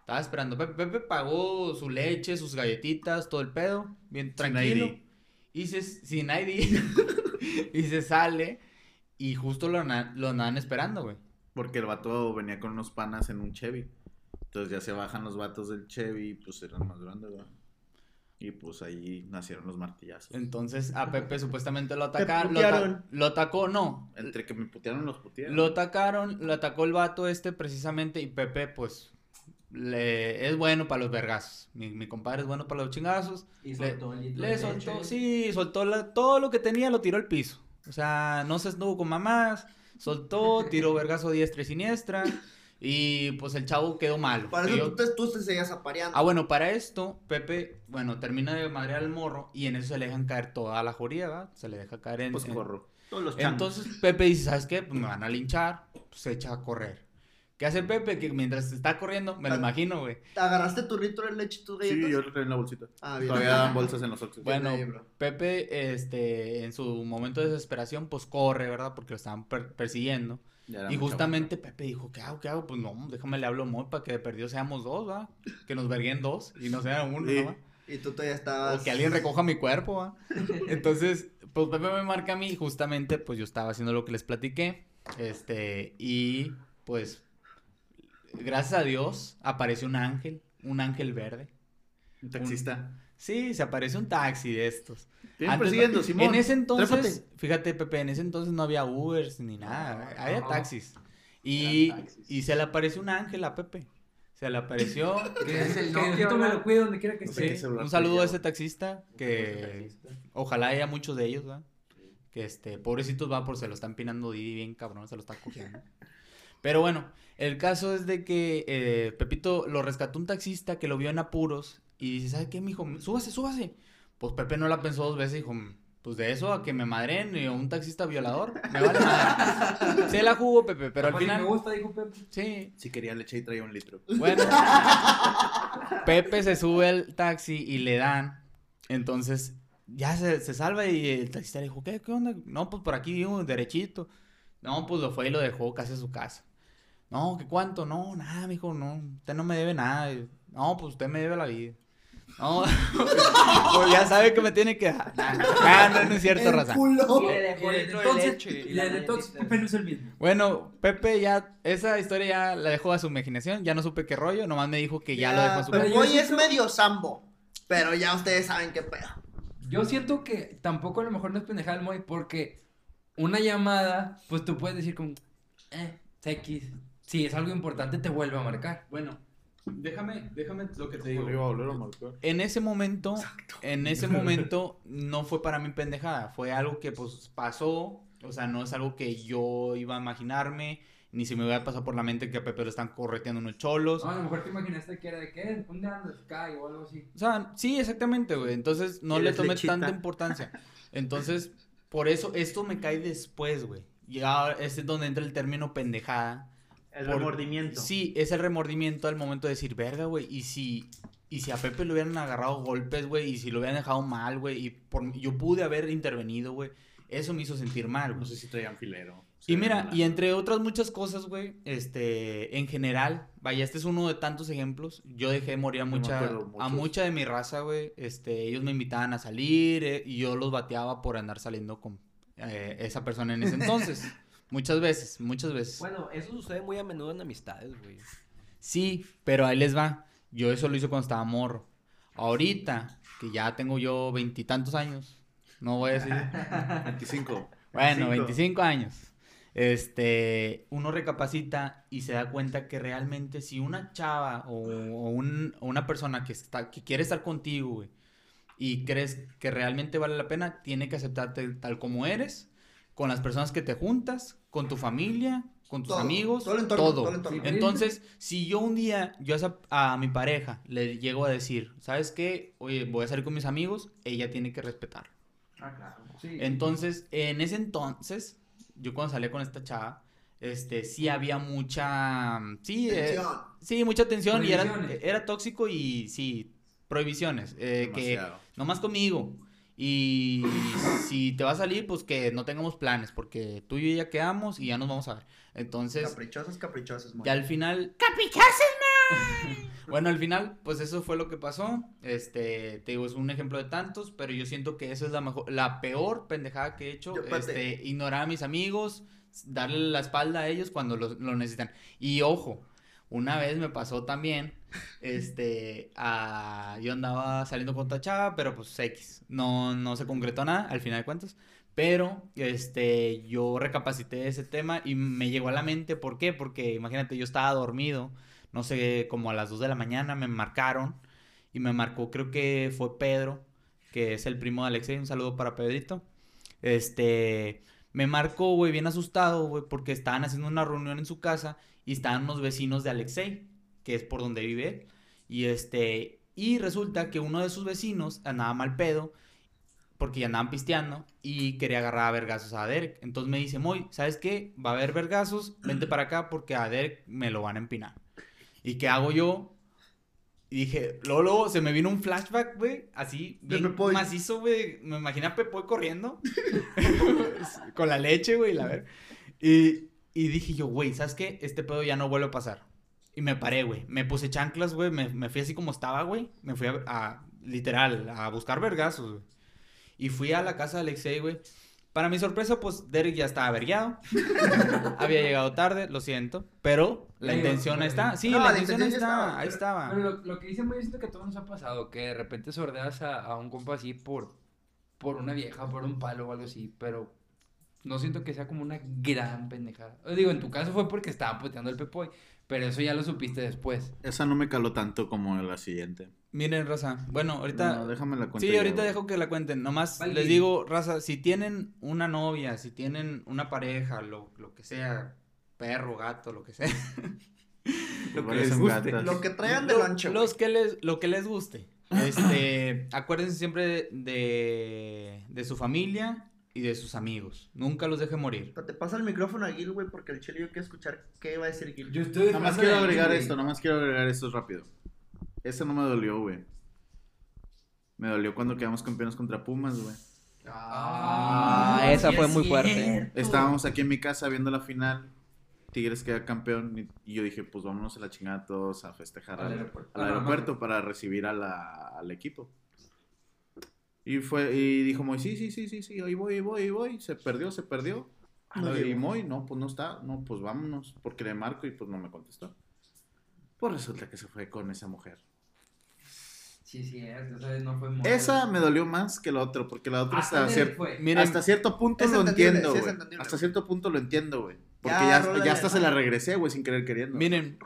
Estaba esperando. Pepe, Pepe pagó su leche, sus galletitas, todo el pedo, bien tranquilo. ID. Y se, sin ID. y se sale y justo lo, lo andaban esperando, güey. Porque el vato venía con unos panas en un Chevy. Entonces ya se bajan los vatos del Chevy y pues eran más grandes, ¿verdad? Y pues ahí nacieron los martillazos. Entonces a Pepe supuestamente lo atacaron. Lo, ata- lo atacó, no. Entre que me putearon los putearon. Lo atacaron, lo atacó el vato este precisamente y Pepe pues le, es bueno para los vergazos. Mi, mi compadre es bueno para los chingazos. Y Le- soltó el litro Le soltó, sí, soltó la- todo lo que tenía, lo tiró al piso. O sea, no se estuvo con mamás, soltó, tiró vergazo a diestra y siniestra. Y pues el chavo quedó malo. Para eso yo- tú te, tú te seguías apareando. Ah, bueno, para esto, Pepe, bueno, termina de madrear al morro y en eso se le dejan caer toda la joría, ¿verdad? Se le deja caer en... Pues en- corro. Todos los changos. Entonces Pepe dice, ¿sabes qué? Pues me van a linchar, pues se echa a correr. ¿Qué hace Pepe? Que mientras está corriendo, me lo Ah. imagino, güey. ¿Agarraste tu litro de leche y tus galletas? Sí, yo lo traía en la bolsita. Ah, bien. Todavía dan bolsas en los Oxxos. Bueno, ahí. Pepe, este, en su momento de desesperación, pues corre, ¿verdad? Porque lo estaban per- persiguiendo. Y justamente Pepe dijo, ¿qué hago? ¿Qué hago? Pues no, déjame le hablo muy para que de perdido seamos dos, ¿va? Que nos verguen dos y no sea uno, Sí. Y tú todavía estabas... O que alguien recoja mi cuerpo, ¿va? Entonces, pues Pepe me marca a mí y justamente, pues yo estaba haciendo lo que les platiqué. Este, y pues, gracias a Dios, apareció un ángel, un ángel verde. Un taxista. Sí, se apareció un taxi de estos. Te Antes- persiguiendo, Simón. En ese entonces, Trépate. fíjate, Pepe, en ese entonces no había Ubers ni nada, No, había no. taxis. Y, Eran taxis. y se le apareció un ángel a Pepe. Se le apareció. Que, Es el que me lo cuide donde quiera que No qué celular un saludo a ese taxista que ojalá haya muchos de ellos, ¿verdad? Que este, pobrecitos va por se lo están pinando Didi bien cabrón, se lo está cogiendo. Pero bueno, el caso es de que eh, Pepito lo rescató un taxista que lo vio en apuros y dice, ¿sabe qué, mijo? Súbase, súbase. Pues Pepe no la pensó dos veces y dijo, pues de eso a que me madren y a un taxista violador, me vale madre. Se la jugó Pepe, pero al Capaz si final... me gusta, dijo Pepe. Sí, Si quería leche y traía un litro. bueno, Pepe se sube al taxi y le dan. Entonces, ya se, se salva y el taxista le dijo, ¿qué, qué onda? No, pues por aquí vivo, derechito. No, pues lo fue y lo dejó casi a su casa. No, ¿qué cuánto? No, nada, mijo, no, usted no me debe nada. No, pues usted me debe la vida. No, pues ya sabe que me tiene que dar. No, no es cierto, raza. culo. Y entonces, desde entonces Pepe no es el mismo. Bueno, Pepe ya, esa historia ya la dejó a su imaginación, ya no supe qué rollo, nomás me dijo que ya, lo dejó a su yo hoy es medio sambo. Pero ya ustedes saben qué pedo. Yo siento que tampoco a lo mejor no es pendejada el Moy porque una llamada, pues tú puedes decir como, eh, X, si es algo importante te vuelve a marcar. Bueno, déjame, déjame lo que te Lo iba a volver a marcar. En ese momento, en ese momento no fue para mí pendejada, fue algo que pues pasó, o sea, no es algo que yo iba a imaginarme, ni se me iba a pasar por la mente que a Pepe lo están correteando unos cholos. No, a lo mejor te imaginaste que era de qué, ¿dónde andas? Cae o algo así. O sea, sí, exactamente, güey. Entonces no le ¿Quieres tomé lechita? tanta importancia. Entonces, por eso esto me cae después, güey. Y ahora ese es donde entra el término pendejada. El Por- remordimiento. Sí, es el remordimiento al momento de decir, verga, güey, y si, y si a Pepe le hubieran agarrado golpes, güey, y si lo hubieran dejado mal, güey, y por, yo pude haber intervenido, güey, eso me hizo sentir mal, No güey. sé si traían filero. Y mira, y entre otras muchas cosas, güey, este, en general, vaya, este es uno de tantos ejemplos. Yo dejé morir a mucha, a mucha de mi raza, güey. Este, ellos me invitaban a salir eh, y yo los bateaba por andar saliendo con eh, esa persona en ese entonces. Muchas veces, muchas veces. Bueno, eso sucede muy a menudo en amistades, güey. Sí, pero ahí les va. Yo eso lo hice cuando estaba morro. Ahorita, que ya tengo yo veintitantos años, no voy a decir. 25. Bueno, 25. 25 años. Este, uno recapacita y se da cuenta que realmente si una chava o, o un- o una persona que está que quiere estar contigo, güey, y crees que realmente vale la pena, tiene que aceptarte tal como eres, con las personas que te juntas, con tu familia, con tus Todo, amigos, todo el entorno, todo. todo el entorno. Sí. Entonces, si yo un día, yo a, esa- a mi pareja le llego a decir, ¿sabes qué? Oye, voy a salir con mis amigos, ella tiene que respetar. Ah, claro. Sí. Entonces, en ese entonces, yo cuando salí con esta chava, este, sí había mucha, sí, eh, sí, mucha tensión y era, era tóxico y sí, prohibiciones, eh, que Demasiado. no más conmigo. Y si te va a salir, pues que no tengamos planes, porque tú y yo ya quedamos y ya nos vamos a ver. Entonces, Caprichosas, caprichosas, muy ya al final. bueno, al final, pues eso fue lo que pasó. Este, te digo, es un ejemplo de tantos, pero yo siento que eso es la mejor, la peor pendejada que he hecho. Yo. Este, ignorar a mis amigos, darle la espalda a ellos cuando lo, lo necesitan. Y ojo, una vez me pasó también, este, a- yo andaba saliendo con otra pero pues X, no, no se concretó nada, al final de cuentas. Pero, este, yo recapacité ese tema y me llegó a la mente, ¿por qué? Porque imagínate, yo estaba dormido, no sé, como a las 2 de la mañana me marcaron y me marcó, creo que fue Pedro, que es el primo de Alexei, un saludo para Pedrito. Este, me marcó, güey, bien asustado, güey, porque estaban haciendo una reunión en su casa y estaban unos vecinos de Alexei, que es por donde vive él. Y este, y resulta que uno de sus vecinos andaba mal pedo porque ya andaban pisteando y quería agarrar a vergazos a Derek. Entonces me dice, Moy, ¿sabes qué? Va a haber vergazos, vente para acá porque a Derek me lo van a empinar. ¿Y qué hago yo? Y dije, luego, luego se me vino un flashback, güey, así, bien macizo, güey. Me imaginé a Pepoy corriendo con la leche, güey, la ver. Y, y dije yo, güey, ¿sabes qué? Este pedo ya no vuelve a pasar. Y me paré, güey. Me puse chanclas, güey. Me, me fui así como estaba, güey. Me fui a, a- literal, a buscar vergazos, güey. Y fui a la casa de Alexei, güey. Para mi sorpresa, pues Derek ya estaba averiado. Había llegado tarde, lo siento. Pero la intención está. Sí, No, la la intención está. estaba, Ahí pero- estaba. Pero lo, lo que dice muy siento que a todos nos ha pasado, que de repente sordeas a, a un compa así por, por una vieja, por un palo o algo así, pero no siento que sea como una gran pendejada. Digo, en tu caso fue porque estaba puteando el pepoy, pero eso ya lo supiste después. Esa no me caló tanto como la siguiente. Miren, raza. Bueno, ahorita. No, déjame la cuenta. Sí, ahorita güey. dejo que la cuenten. Nomás Vale. les digo, raza, si tienen una novia, si tienen una pareja, lo, lo que sea, perro, gato, lo que sea. lo que les guste. gatas. Lo que traigan de Lo- los que les, lo que les guste. Este, acuérdense siempre de, de su familia y de sus amigos. Nunca los deje morir. Te pasa el micrófono a Gil, güey, porque el chile yo quiero escuchar qué va a decir Gil. Yo estoy Nada más quiero agregar esto, nada más quiero agregar esto rápido. Ese no me dolió, güey. Me dolió cuando quedamos campeones contra Pumas, güey. Ah, Ah, esa sí fue es muy fuerte. Estábamos aquí en mi casa viendo la final. Tigres queda campeón. y- Y yo dije, pues vámonos a la chingada todos a festejar Al al, aeropuerto. al aeropuerto para recibir a la- al equipo. Y fue, y dijo Moy, sí, sí, sí, sí, sí, ahí voy, ahí voy, ahí voy. Se perdió, se perdió. No y. Moy, no, pues no está. No, pues vámonos. Porque le marco y pues no me contestó. Pues resulta que se fue con esa mujer. Sí, sí, esa vez no fue muy- Esa me dolió más que la otra, porque la otra Ah, hasta, ¿dónde cier-? Miren, hasta cierto punto Es lo entiendo, es güey. Hasta cierto punto lo entiendo, güey. Porque Ya, ya, ya hasta se la regresé, güey, sin querer queriendo. miren,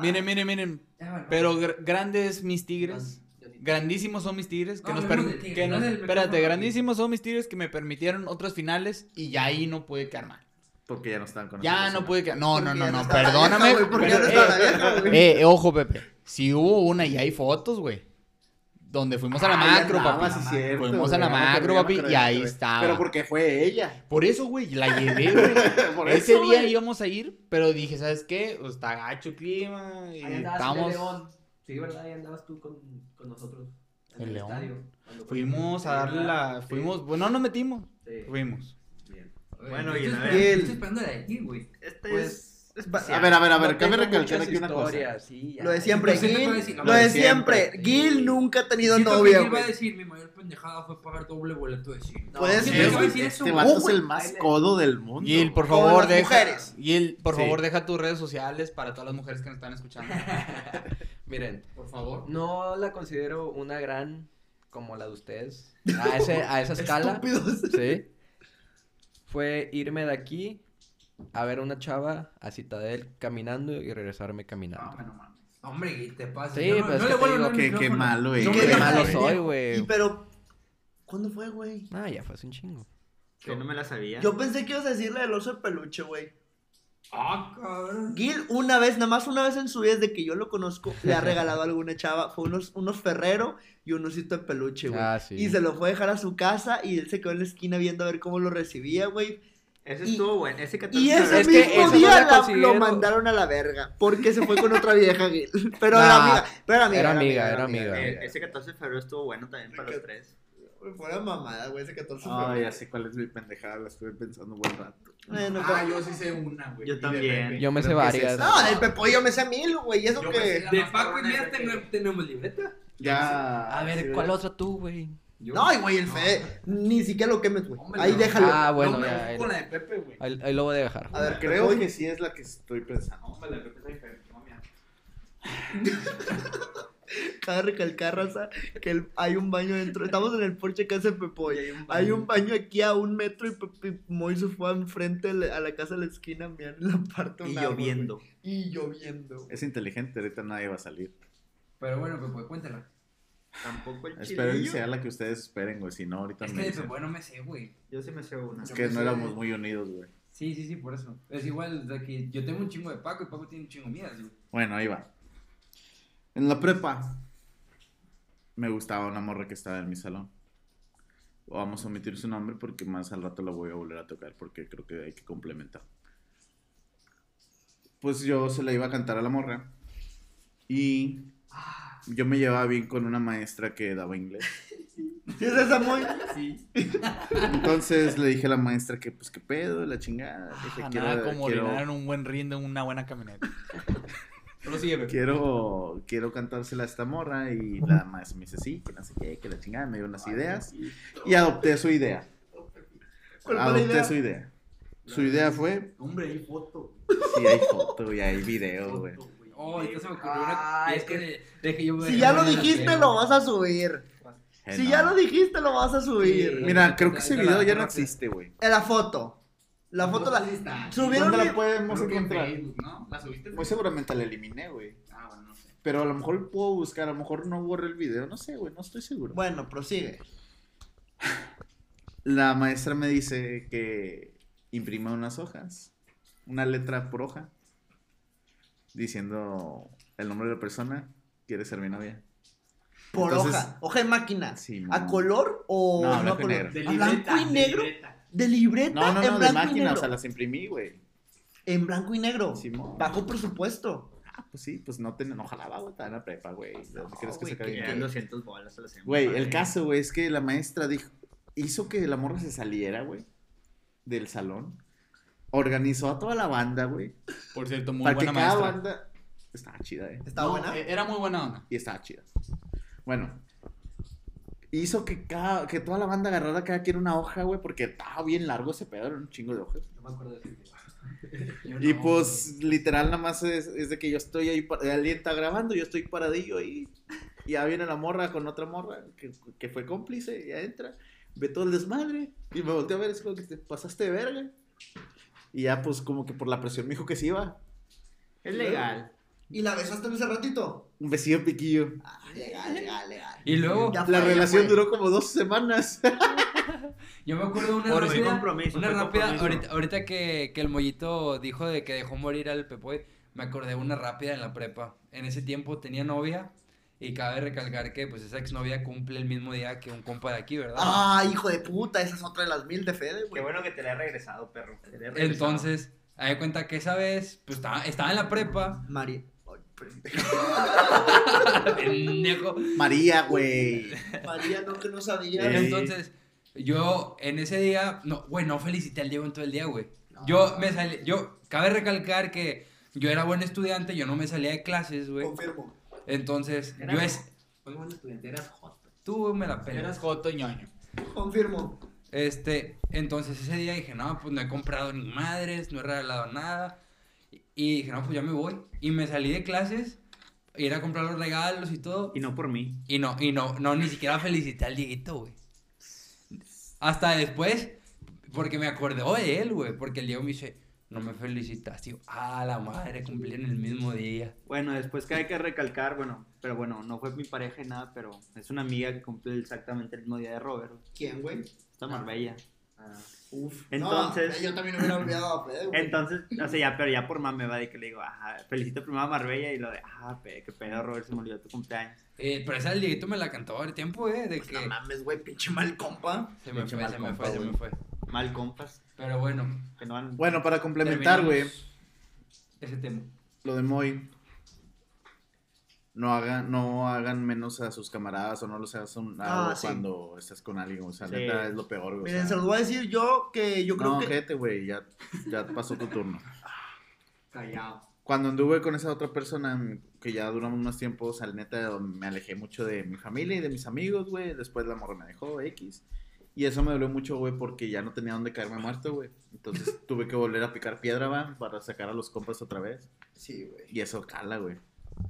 miren, miren, miren. Ya, bueno. Pero gr- grandes mis tigres. Grandísimos son mis tigres que No, nos que no nos- del espérate, grandísimos son mis tigres que me permitieron otras finales y ya ahí no puede quedar mal. Porque ya no estaban con Ya no puede quedar. No, no, no, no, no perdóname. no güey. eh, eh, ojo, Pepe. Si hubo una y hay fotos, güey. Donde fuimos a la Ah, macro, andaba, papi. sí, cierto, Fuimos a la macro, papi, y ahí estaba. Pero porque fue ella. Por eso, güey, la llevé, güey. Por Ese eso, día güey. íbamos a ir, pero dije, ¿sabes qué? Pues, está gacho el clima y estamos... Sí, ¿verdad? Ahí andabas tú con, con nosotros. en ¿El León? estadio, Fuimos a darle la... Sí, Fuimos... Bueno, no nos metimos. sí. Fuimos. Bien. Bueno, y a esperando- ver. estoy esperando de aquí, güey. Este Pues, es A ver, a ver, a ver, No cabe recalcar aquí una cosa. sí. Lo de siempre, Gil. decir, no, Lo de siempre. siempre. Gil nunca ha tenido Siento novia, Gil va a decir, mi mayor pendejada fue pagar doble boleto de cine. No, Puede sí, ser, Siento que va a güey. decir eso, Este güey. vato es güey. el más codo del mundo. Gil, por favor, deja... mujeres. Gil, por Sí. favor, deja tus redes sociales para todas las mujeres que nos están escuchando. Miren, Por favor. no la considero una gran como la de ustedes. A, ese, a esa escala. Estúpidos. Sí. Fue irme de aquí a ver una chava a Citadel caminando y regresarme caminando. Hombre, Gil, te pasa. Sí, Yo no- pues, no ¿qué le te digo? Qué, qué malo, güey. No, Qué Qué Qué malo soy, Y güey. pero, ¿cuándo fue, güey? Ah, ya fue hace un chingo. Que no me la sabía. Yo pensé que ibas a decirle del oso de peluche, güey. Ah, cabrón. Gil, una vez, nada más una vez en su vida, desde que yo lo conozco, le ha regalado a alguna chava. Fue unos, unos Ferrero y un osito de peluche, güey. Ah, sí. Y se lo fue a dejar a su casa y él se quedó en la esquina viendo a ver cómo lo recibía, güey. Ese Y- estuvo bueno. Ese 14 Y de ese Es febrero- que mismo esa no día la lo mandaron a la verga. Porque se fue con otra vieja, Gil. Pero Nah, era amiga. Pero era amiga. era amiga, era amiga. Eh, Ese 14 de febrero estuvo bueno también para los tres. Fuera mamada, güey, ese 14 de febrero. ya sé cuál es mi pendejada, la estuve pensando un buen rato. Bueno, Ah, yo sí sé una, güey. Yo también. Yo me sé varias. No, del Pepo yo me sé mil, güey. ¿Y eso Yo que De Paco y mía tenemos libreta. Ya. A ver, ¿cuál otra tú, güey? Yo- No, y güey, el Fede. Ni siquiera lo quemes, güey. Ahí no. déjalo. Ah, bueno, No, ya. Ahí, con la de Pepe, güey. ahí- ahí lo voy a dejar. A ver, Creo Pepe, que sí es la que estoy pensando. Hombre, la de Pepe está diferente, no, mira. Cabe recalcar, raza, que el- hay un baño dentro. Estamos en el porche que hace Pepo. y Hay un baño aquí a un metro y, Pepe, se fue enfrente de a la casa de la esquina, miren en la parte de Y un árbol, lloviendo. güey. Y lloviendo. Es inteligente, ahorita nadie va a salir. Pero bueno, pues cuéntala. Tampoco el Espero que chilillo. sea la que ustedes esperen, güey. Si no, ahorita Es me que de dicen. Pepe no me sé, güey. Yo sí me sé una. Es que no sé- éramos muy unidos, güey. Sí, sí, sí, por eso. Es igual de que yo tengo un chingo de Paco y Paco tiene un chingo mías, güey. Bueno, ahí va. En la prepa me gustaba una morra que estaba en mi salón. Vamos a omitir su nombre porque más al rato la voy a volver a tocar porque creo que hay que complementar. Pues yo se la iba a cantar a la morra y yo me llevaba bien con una maestra que daba inglés. ¿Sí es esa, Moy? Sí. Entonces le dije a la maestra que pues qué pedo, la chingada. Le dije, Ah, quiero, nada como quiero- orinar en un buen rinde en una buena camioneta. Pero sigue, quiero, quiero cantársela a esta morra y la maestra me dice sí, que no sé qué, que la chingada, me dio unas ideas y adopté su idea. ¿Cuál fue la adopté idea? su idea. Su idea fue, Hombre, hay foto. sí hay foto y hay video, güey. Oh, ahorita se me ocurrió una. Ay, y es que de, de que yo me Si ya lo me la dijiste, lo vas a subir. Eh, Si no. ya lo dijiste, lo vas a subir. Sí. Mira, creo que ese la- video ya la- no existe, güey. En la foto. La foto la. Subieron. ¿Dónde la podemos en encontrar? Facebook, ¿no? ¿La subiste? en Muy Facebook? seguramente la eliminé, güey. Ah, bueno, no sé. Pero a lo mejor puedo buscar, a lo mejor no borré el video, no sé, güey, no estoy seguro. Bueno, prosigue. La maestra me dice que imprima unas hojas, una letra por hoja, diciendo el nombre de la persona, quiere ser mi novia. Por Entonces- hoja. Hoja de máquina. Sí, ¿A no. color o No, a blanco y color? negro. ¿A blanco y negro? ¿De libreta? No, no, en no, de blanco y máquina, o sea, las imprimí, güey. En blanco y negro. Simón. Bajo presupuesto. Ah, pues sí, pues no, ten, no jalaba, güey, estaba en la prepa, güey. ¿De ¿Dónde crees que Eran 200 bolas a la semana. Güey, el caso, güey, es que la maestra dijo, hizo que la morra se saliera, güey, del salón. Organizó a toda la banda, güey. Por cierto, muy para que buena cada maestra. banda... Estaba chida, eh. ¿Está No, buena? eh, Era muy buena onda. Y estaba chida. Bueno. Hizo que, cada, que toda la banda agarrara cada quien una hoja, güey, porque estaba bien largo ese pedo, era un chingo de hojas. No me acuerdo de. Yo Y no, pues, literal, nada más es, es de que yo estoy ahí, alguien está grabando, yo estoy paradillo ahí. Y ya viene la morra con otra morra que, que fue cómplice, ya entra, ve todo el desmadre. Y me volteó a ver, es como que te pasaste de verga. Y ya, pues, como que por la presión me dijo que se iba. Es legal. ¿Y la besaste en ese ratito? Un besillo piquillo. Ah, legal, legal, legal. Y luego, Ya La fue, relación duró como dos semanas. yo me acuerdo de una Por rápida. compromiso, una rápida, compromiso. ahorita, ahorita que, que el mollito dijo de que dejó morir al Pepoy, me acordé de una rápida en la prepa. En ese tiempo tenía novia y cabe recalcar que pues esa exnovia cumple el mismo día que un compa de aquí, ¿verdad? Ah, hijo de puta, esa es otra de las mil de Fede, Qué güey. bueno que te la he regresado, perro. Te la he regresado. Entonces, me di cuenta que esa vez, pues estaba, estaba en la prepa. María. María, güey. María, no, que no sabía. Eh. Entonces, yo en ese día, no, güey, no felicité al Diego en todo el día, güey. Yo me salí, yo, cabe recalcar que yo era buen estudiante, yo no me salía de clases, güey. Confirmo. Entonces, Era- yo es, Fue buen estudiante, eras joto. tú me la pelas. Eras joto y ñoño. Confirmo. Este, entonces ese día dije, no, pues no he comprado ni madres, no he regalado nada. Y dije, no, pues ya me voy. Y me salí de clases, ir a comprar los regalos y todo. Y no por mí. Y no, y no, no, ni siquiera felicité al Dieguito, güey. Hasta después, porque me acordé de él, güey. Porque el Diego me dice, no me felicitas. Digo, ah, la madre, cumplí en el mismo día. Bueno, después que hay que recalcar, bueno, pero bueno, no fue mi pareja y nada, pero es una amiga que cumple exactamente el mismo día de Robert. ¿Quién, güey? Está Marbella. Uf. Entonces- No, yo también hubiera olvidado a güey. Entonces, o sea, ya, pero ya por mame va de que le digo, ajá, felicito primero a Marbella y lo de, ah, pe, qué pedo, Robert, se me olvidó tu cumpleaños. Eh, pero ese el Dieguito me la cantó al tiempo, eh, de que No mames, güey, pinche mal compa. se me pinche fue, se me compa, fue, se me fue. Mal compas, Pero bueno, que no van... Bueno, para complementar, güey, ese tema. lo de Moy. No hagan, no hagan menos a sus camaradas o no los hagas a un lado Ah, sí. cuando estás con alguien. O sea, Sí. neta, es lo peor, güey. o Miren, sea, se los voy a decir yo que yo creo no, que. gente, güey, ya, ya pasó tu turno. Callado. Cuando anduve con esa otra persona, que ya duramos más tiempo, o sea, neta, me alejé mucho de mi familia y de mis amigos, güey. Después la morra me dejó, X. Y eso me dolió mucho, güey, porque ya no tenía dónde caerme muerto, güey. Entonces tuve que volver a picar piedra, va, para sacar a los compas otra vez. Sí, güey. Y eso cala, güey.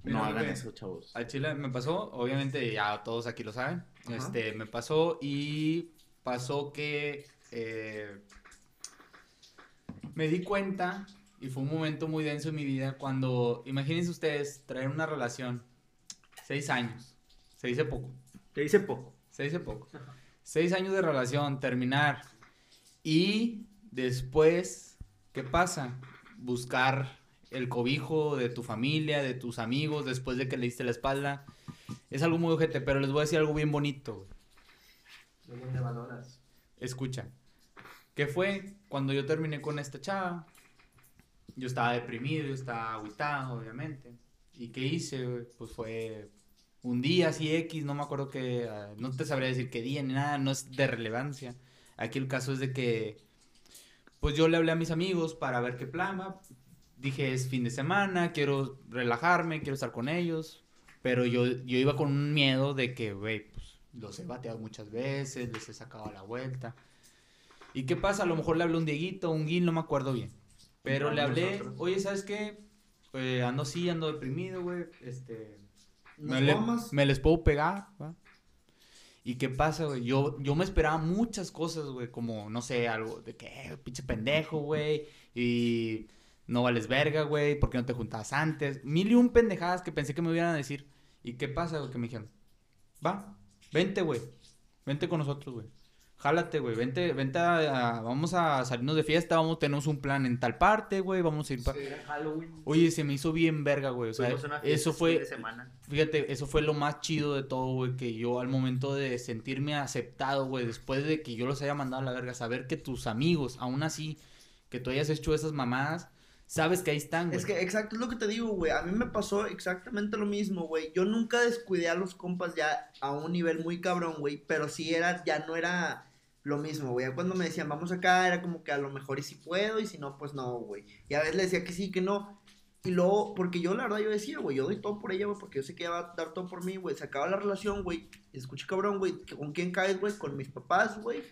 Mira, No hagan eso, chavos. Al Chile me pasó, obviamente ya todos aquí lo saben. Ajá. Este, me pasó y pasó que eh, me di cuenta y fue un momento muy denso en mi vida cuando, imagínense ustedes, traer una relación, seis años, se dice poco, Te dice poco. se dice poco, seis años de relación, terminar y después, ¿qué pasa? Buscar el cobijo de tu familia, de tus amigos, después de que le diste la espalda. Es algo muy ojete, pero les voy a decir algo bien bonito. güey. Escucha. ¿Qué fue cuando yo terminé con esta chava? Yo estaba deprimido, yo estaba agüitado, obviamente. ¿Y qué hice? Pues fue un día así X, no me acuerdo que... ah, no te sabría decir qué día ni nada, no es de relevancia. Aquí el caso es de que... Pues yo le hablé a mis amigos para ver qué plama. Dije, es fin de semana, quiero relajarme, quiero estar con ellos. Pero yo, yo iba con un miedo de que, güey, pues los he bateado muchas veces, les he sacado la vuelta. ¿Y qué pasa? A lo mejor le hablé a un Dieguito, un Gil, no me acuerdo bien. Pero No, le hablé, nosotros. oye, ¿sabes qué? Eh, ando así, ando deprimido, güey. Este. Me, le- me les puedo pegar, ¿va? ¿Y qué pasa, güey? Yo, yo me esperaba muchas cosas, güey, como, no sé, algo de que, eh, pinche pendejo, güey, y no vales verga, güey, ¿por qué no te juntabas antes? Mil y un pendejadas que pensé que me iban a decir. ¿Y qué pasa, güey? Que me dijeron, va, vente, güey, vente con nosotros, güey. Jálate, güey, vente, vente a, a- vamos a salirnos de fiesta, vamos, tenemos un plan en tal parte, güey, vamos a ir para... Oye, se me hizo bien verga, güey, o sea, fiesta eso este fue... fin de semana. Fíjate, eso fue lo más chido de todo, güey, que yo al momento de sentirme aceptado, güey, después de que yo los haya mandado a la verga, saber que tus amigos, aún así, que tú hayas hecho esas mamadas, sabes que ahí están, güey. Es que exacto es lo que te digo, güey. A mí me pasó exactamente lo mismo, güey. Yo nunca descuidé a los compas ya a un nivel muy cabrón, güey. Pero sí era, ya no era lo mismo, güey. Cuando me decían, vamos acá, era como que a lo mejor y si puedo, y si no, pues no, güey. Y a veces le decía que sí, que no. Y luego, porque yo la verdad yo decía, güey, yo doy todo por ella, güey, porque yo sé que ella va a dar todo por mí, güey. Se acaba la relación, güey. Escucha, cabrón, güey, ¿con quién caes, güey? Con mis papás, güey,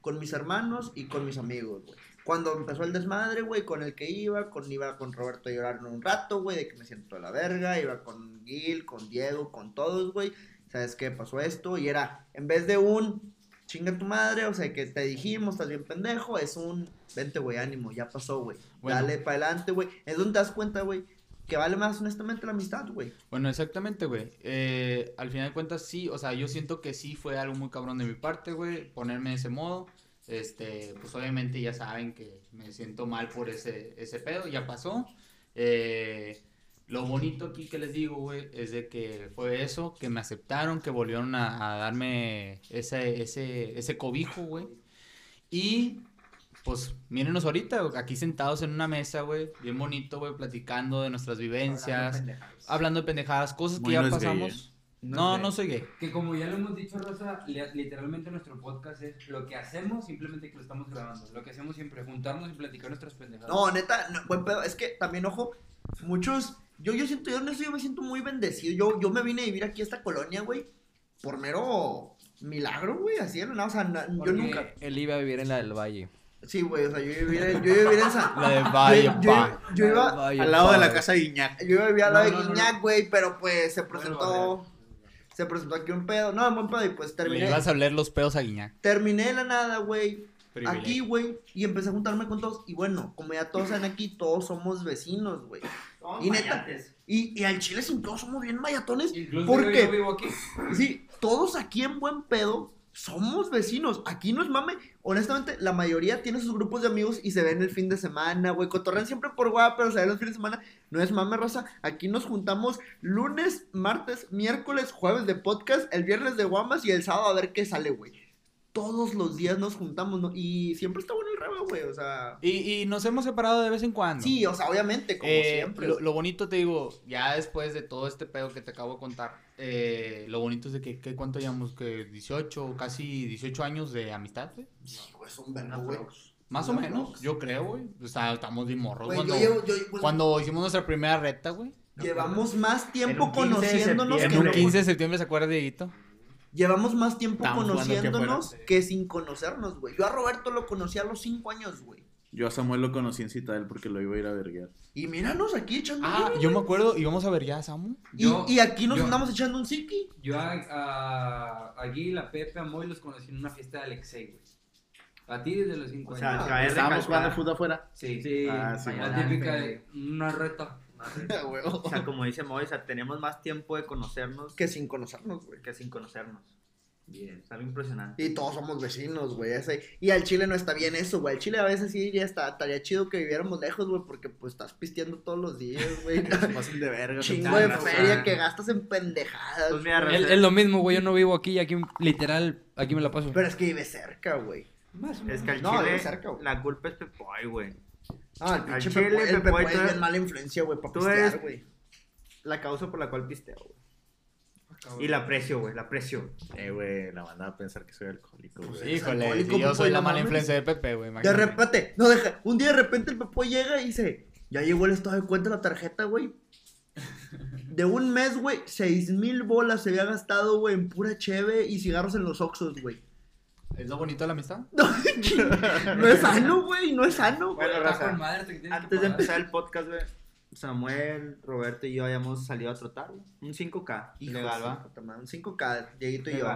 con mis hermanos y con mis amigos, güey. Cuando empezó el desmadre, güey, con el que iba, con iba con Roberto a llorar un rato, güey, de que me siento a la verga, iba con Gil, con Diego, con todos, güey. ¿Sabes qué? Pasó esto y era, en vez de un chinga tu madre, o sea, que te dijimos, estás bien pendejo, es un vente, güey, ánimo, ya pasó, güey. Bueno. Dale para adelante, güey. Es donde te das cuenta, güey, que vale más honestamente la amistad, güey. Bueno, exactamente, güey. Eh, al final de cuentas, sí, o sea, yo siento que sí fue algo muy cabrón de mi parte, güey, ponerme de ese modo. Este, pues obviamente ya saben que me siento mal por ese, ese pedo, ya pasó. Eh, lo bonito aquí que les digo, güey, es de que fue eso, que me aceptaron, que volvieron a, a darme ese, ese, ese cobijo, güey. Y pues mírenos ahorita, güey, aquí sentados en una mesa, güey, bien bonito, güey, platicando de nuestras vivencias, hablando de pendejadas, cosas que Muy ya no es gay, pasamos. ¿eh? No, no soy gay. Que como ya lo hemos dicho, Rosa, li- literalmente nuestro podcast es lo que hacemos, simplemente que lo estamos grabando. Lo que hacemos siempre, juntarnos y platicar nuestras pendejadas. No, neta, no, buen pedo. Es que también, ojo, muchos. Yo, yo siento, yo en eso yo me siento muy bendecido. Yo, yo me vine a vivir aquí a esta colonia, güey, por mero milagro, güey, así la nada. O sea, na- yo nunca. Él iba a vivir en la del Valle. Sí, güey, o sea, yo iba a vivir, en- yo iba a vivir en San. La de Valle, yo, yo- iba, Valle, Al lado de la casa de Guiñac. yo iba a vivir al lado No, de no, no, Guiñac, güey, pero pues se presentó. Se presentó aquí un pedo. No, buen pedo, y pues Le terminé. ibas a oler los pedos a Guiñac. Terminé la nada, güey. Aquí, güey, y empecé a juntarme con todos. Y bueno, como ya todos saben aquí, todos somos vecinos, güey. Y neta, y, y al chile sin todos somos bien mayatones. Incluso ¿Por yo, vivo aquí. Sí, todos aquí en Buen Pedo somos vecinos. Aquí no es mame. Honestamente, la mayoría tiene sus grupos de amigos y se ven el fin de semana, güey. Cotorrean siempre por guapa, pero se ven los fines de semana. No es mame, raza. Aquí nos juntamos lunes, martes, miércoles, jueves de podcast, el viernes de guamas y el sábado a ver qué sale, güey. Todos los días nos juntamos, ¿no? Y siempre está bueno el reba, güey. O sea. Y, y nos hemos separado de vez en cuando. Sí, o sea, obviamente, como Eh, siempre. Lo, lo bonito te digo, ya después de todo este pedo que te acabo de contar, eh, lo bonito es de que, que ¿cuánto llevamos? Que 18, casi 18 años de amistad, güey. Sí, güey, un verbo, güey. Más o No, menos, no. yo creo, güey. O sea, estamos de morros. Cuando, yo llevo- yo- pues, cuando hicimos nuestra primera reta, güey. Llevamos más En tiempo un 15 de conociéndonos En que un septiembre. 15 de septiembre, ¿se acuerda, Dieguito? Llevamos más tiempo conociéndonos que sin conocernos, güey. Yo a Roberto lo conocí a los cinco años, güey. Yo a Samuel lo conocí en Citadel porque lo iba a ir a verguear. Y míranos aquí echando. Ah, yo me acuerdo, íbamos a ver ya a Samu. y, Yo- y aquí nos yo- andamos echando un siki. Yo a, a, a Gil, a Pepe, a Moy los conocí en una fiesta de Alexei, güey. A ti desde los 5 O sea, años. Estábamos jugando fútbol afuera. Sí. Sí. Ah, sí, La típica de una reta. O sea, como dice Moy, o sea, tenemos más tiempo de conocernos Que sin conocernos, güey. que sin conocernos. Bien, está bien impresionante. Y todos somos vecinos, güey. Y al Chile no está bien eso, güey. Al Chile a veces sí ya está, estaría chido que viviéramos lejos, güey, porque pues estás pisteando todos los días, güey. Se pasan de verga. Chingo de feria que gastas en pendejadas. Pues mira. Es, es lo mismo, güey. Yo no vivo aquí y aquí, literal, aquí me la paso. Pero es que vive cerca, güey. Más Es que al No, Chile cerca, güey. la culpa es Pepoy, güey. No, el Al pinche Chile, Pepo, el Pepo, es bien mala influencia, güey, para pistear, güey. La causa por la cual pisteo, güey. Y la aprecio, güey, la aprecio. Eh, güey, la banda va a pensar que soy alcohólico, güey. Sí, Híjole, alcohólico, si yo pues, soy la mala influencia de Pepe, güey. De repente, no deja, un día de repente el Pepo llega y dice, ya llegó el estado de cuenta de la tarjeta, güey. De un mes, güey, seis mil bolas se había gastado, güey, en pura cheve y cigarros en los Oxxos, güey. ¿Es lo bonito de la amistad? No es sano, güey, no es sano. güey. Bueno, raza, Antes de empezar el podcast, güey, Samuel, Roberto y yo habíamos salido a trotar, güey. Un 5K. Hijo legal, va. Un 5K, Dieguito y yo.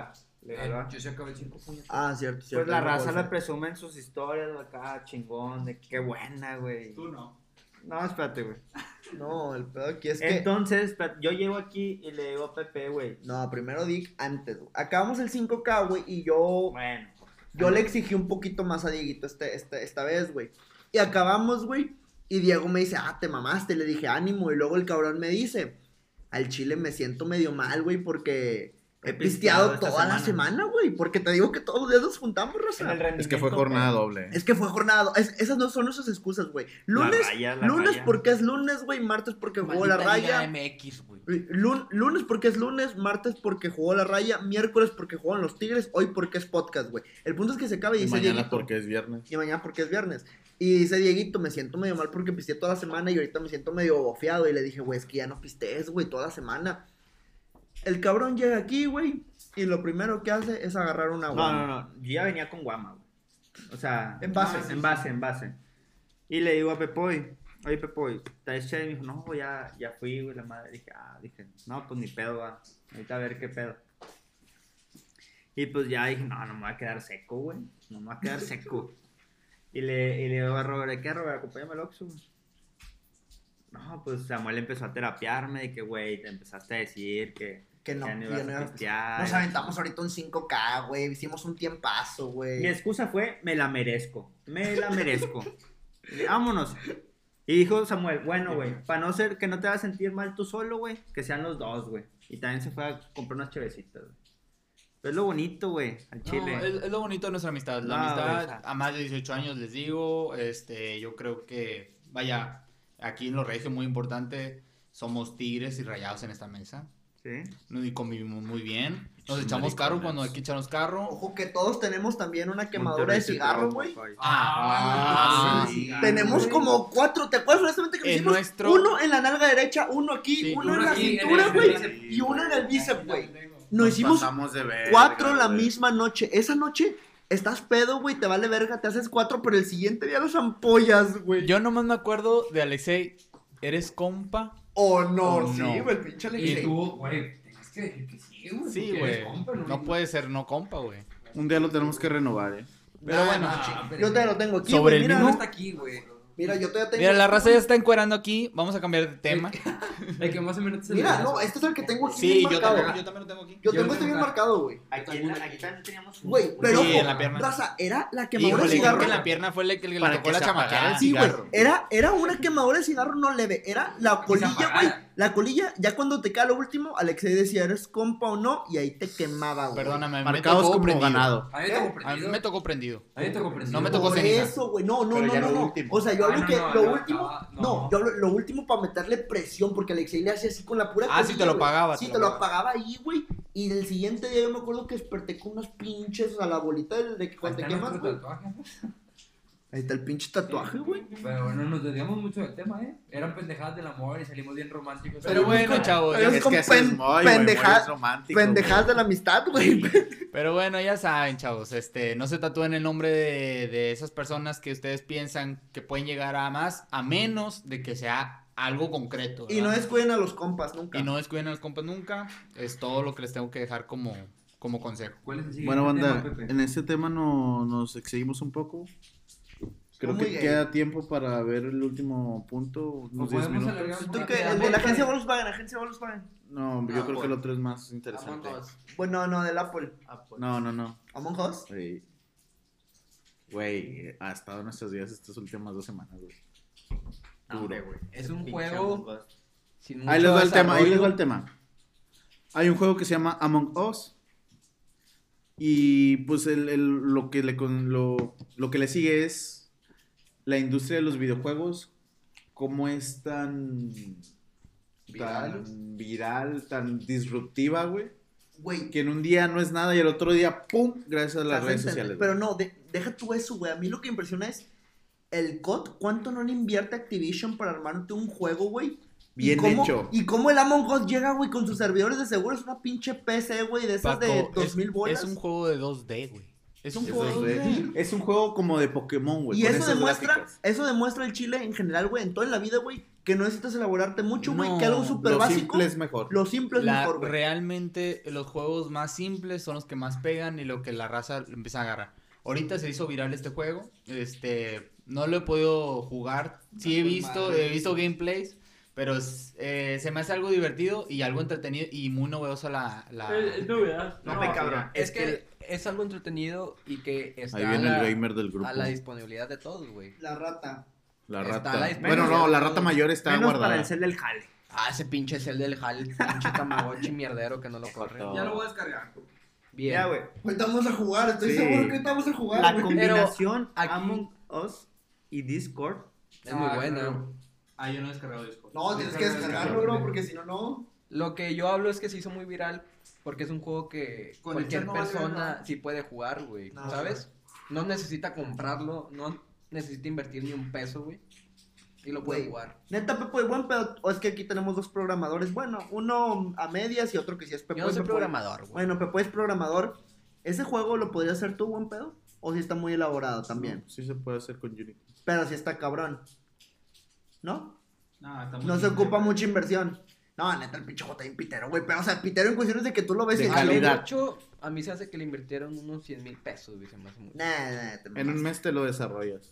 Legal, va. Yo se acabé el 5 puños. Ah, cierto, Pues cierto. la no raza la presume en sus historias, güey, acá, chingón, de qué buena, güey. Tú no. No, espérate, güey. No, el pedo aquí es que. Entonces, espérate, yo llego aquí y le digo a Pepe, güey. No, primero Dick antes. güey. Acabamos el 5K, güey, y yo. Bueno. Yo le exigí un poquito más a Dieguito este, este, esta vez, güey. Y acabamos, güey. Y Diego me dice, ah, te mamaste. Le dije, ánimo. Y luego el cabrón me dice, al chile me siento medio mal, güey, porque he pisteado toda la semana". güey. Porque te digo que todos los días nos juntamos, Rosa. Es que fue jornada doble. Es que fue jornada. es- esas no son nuestras excusas, güey. Lunes, raya, la lunes raya. porque es lunes, güey. Martes porque jugó la raya. MX. Lun- lunes porque es lunes, martes porque jugó la raya, miércoles porque jugaron los Tigres, hoy porque es podcast, güey. El punto es que se acaba y Y dice mañana Dieguito. porque es viernes. Y mañana porque es viernes. Y dice Dieguito, me siento medio mal porque pisteé toda la semana y ahorita me siento medio bofeado. Y le dije, güey, es que ya no pistees, güey, toda la semana. El cabrón llega aquí, güey, y lo primero que hace es agarrar una No, guama. no, no. Yo ya venía con guama, güey. O sea, En base. no, en base, en base. Y le digo a Pepoy, oye Pepoy, ¿traes chela? Y me dijo, no, ya, ya fui, güey, la madre. Dije, ah, dije, no, pues ni pedo, va. Ahorita a ver qué pedo. Y pues ya dije, no, no me voy a quedar seco, güey. No me voy a quedar seco. Y le, y le digo a Robert, ¿qué, Robert? Acompáñame al Oxxo, güey. No, pues Samuel empezó a terapiarme de que, güey, te empezaste a decir que, Que no, pistear. Nos aventamos ahorita un 5K, güey. Hicimos un tiempazo, Mi güey. excusa fue, me la merezco. Me la merezco. Vámonos. Y dijo Samuel, bueno, güey, para no ser que no te vas a sentir mal tú solo, güey, que sean los dos, güey. Y también se fue a comprar unas chevecitas, güey. Pero es lo bonito, güey, al No, chile. es, es lo bonito de nuestra amistad. La No, amistad güey, a más de 18 años, les digo, este, yo creo que, vaya, aquí en Los Regios muy importante, somos tigres y rayados en esta mesa. ¿Sí? Y convivimos muy bien. Nos Son echamos carro cuando hay que echarnos carro. Ojo que todos tenemos también una Monterrey de cigarro, güey. güey. Ah, sí. Tenemos como cuatro, ¿te acuerdas honestamente que hicimos? nuestro- Uno en la nalga derecha, uno aquí, Sí, uno, uno en la cintura, güey, y uno en el bíceps, güey. Nos Nos hicimos pasamos de verga, cuatro la misma noche. Esa noche estás pedo, güey, te vale verga, te haces cuatro, pero el siguiente día las ampollas, güey. Yo nomás me acuerdo de Alexei, ¿eres compa? Oh, no, sí, no. güey, el pinche Y Alexei. tú, güey, tienes que decir que sí, güey. Sí, güey. compa, No puede ser no compa, güey. Un día lo tenemos que renovar, eh. Pero bueno, Ah, pero- Yo te lo tengo aquí, Sobre güey, el mira, No menú. está aquí, güey. Mira, yo todavía tengo Mira, la este, raza ya está encuerando aquí. Vamos a cambiar de tema. El que más Mira, no, este es el que tengo aquí Sí, bien yo marcado. también, yo también lo tengo aquí. Yo Yo tengo lo este bien marcado, güey. Aquí, en la- aquí también teníamos un... Güey, pero Sí, ojo, en la pierna. raza, era la quemadora Híjole, de creo cigarro. que en la pierna fue el que le tocó la chamaquera. Sí, güey. Era, era una quemadora de cigarro no leve. Era la colilla, güey. La colilla, ya cuando te cae lo último, Alexei decía, ¿eres compa o no? Y ahí te quemaba, güey. Perdóname, me Marcados tocó como prendido. ganado. A mí me tocó A mí prendido. me tocó prendido. A mí me tocó prendido. No me tocó Por ceniza. eso, güey. No, no, no, no, no. O sea, yo Ah, hablo no, que no, lo último. estaba- No, no. yo hablo lo último para meterle presión, porque Alexei le hacía así con la pura Ah, sí, te lo pagaba, Sí, te lo lo apagaba ahí, güey. Y el siguiente día yo me acuerdo que desperté con unas pinches a la bolita del- de que cuando te quemas. Ahí está el pinche tatuaje, güey. Pero no nos desviamos mucho del tema, ¿eh? Eran pendejadas del amor y salimos bien románticos. Pero bueno, chavos. Es es pen- muy, güey, pendeja- muy romántico, Pendejadas de la amistad, güey. Pero bueno, ya saben, chavos, este, no se tatúen el nombre de, de esas personas que ustedes piensan que pueden llegar a más, a menos de que sea algo concreto. Y no descuiden a los compas nunca. Y no descuiden a los compas nunca. Es todo lo que les tengo que dejar como, como consejo. ¿Cuál es el siguiente Bueno, banda, tema, en este tema no, nos excedimos un poco. Creo Muy que gay. queda tiempo para ver el último punto, ¿O unos 10 podemos minutos. ¿Tú qué? El de la agencia Volkswagen, agencia Volkswagen. No, yo Ah, creo que el otro es más interesante. Bueno, no, del Apple. No, no, no. Among Us. Güey, Güey, ha estado en nuestros días estas últimas dos semanas, güey. Duro. Es un juego Among Us. sin Ahí les mucho va el tema, ahí les va el tema. Hay un juego que se llama Among Us. Y pues el, el- lo, que le, con- lo, lo que le sigue es la industria de los videojuegos. Cómo es tan Viral. tan viral, tan disruptiva, güey. Güey, Que en un día no es nada y el otro día, ¡pum! Gracias a las redes sociales. Pero no, de- deja tú eso, güey. A mí lo que impresiona es el COD. ¿Cuánto no le invierte Activision para armarte un juego, güey? Y Bien cómo- hecho. Y cómo el Among Us llega, güey, con sus servidores de seguro. Es una pinche PC, güey, de esas de Paco, 2000 es, bolas. es un juego de 2D, güey. Es un Es juego 2D. Es un juego como de Pokémon, güey. Y eso demuestra, gráficas. eso demuestra el chile en general, güey, en toda la vida, güey, que no necesitas elaborarte mucho, güey, No, que algo súper Lo básico, simple es mejor. lo simple es La- mejor, güey. realmente los juegos más simples son los que más pegan y lo que la raza empieza a agarrar. Ahorita se hizo viral este juego. Este, no lo he podido jugar. Sí he visto, he visto gameplays, pero es- eh, se me hace algo divertido y algo entretenido y muy novedosa la, la- Es novedad. No, me cabrón. Es que es algo entretenido y que está Ahí a la, el gamer del grupo. a la disponibilidad de todos, güey. La rata. La Está rata. la bueno, no, la rata mayor está Menos para guardada. el cel del jale. Ah, ese pinche cel del HAL, pinche Tamagotchi mierdero que no lo corre. Ya lo voy a descargar. Bien. Ya, güey. Ahorita vamos a jugar, estoy Sí. seguro que ahorita vamos a jugar, La combinación aquí- Among Us y Discord. es muy Ah, buena. claro. Ah, yo no he descargado Discord. No, tienes que descargarlo, bro, porque si no, no. Lo que yo hablo es que se hizo muy viral porque es un juego que Con cualquier no persona sí puede jugar, güey. No, ¿Sabes? No necesita comprarlo, no necesita invertir ni un peso, güey. Y lo puede jugar. Neta, Pepo, buen pedo. O es que aquí tenemos dos programadores. Bueno, uno a medias y otro que sí es Pepo. Yo no soy Pepo. programador, güey. Bueno, Pepo es programador. ¿Ese juego lo podrías hacer tú, buen pedo? ¿O si está muy elaborado también? Sí se puede hacer con Unity. Pero si está cabrón. ¿No? No, está muy No se ocupa mucha inversión. No, neta, el pinche J bien pitero, güey. Pero, o sea, pitero en cuestiones de que tú lo ves De y A lo calidad. mucho, a mí se hace que le invirtieron unos 100 mil pesos, güey. Se me hace mucho. Nah, nah, te En un mes te lo desarrollas.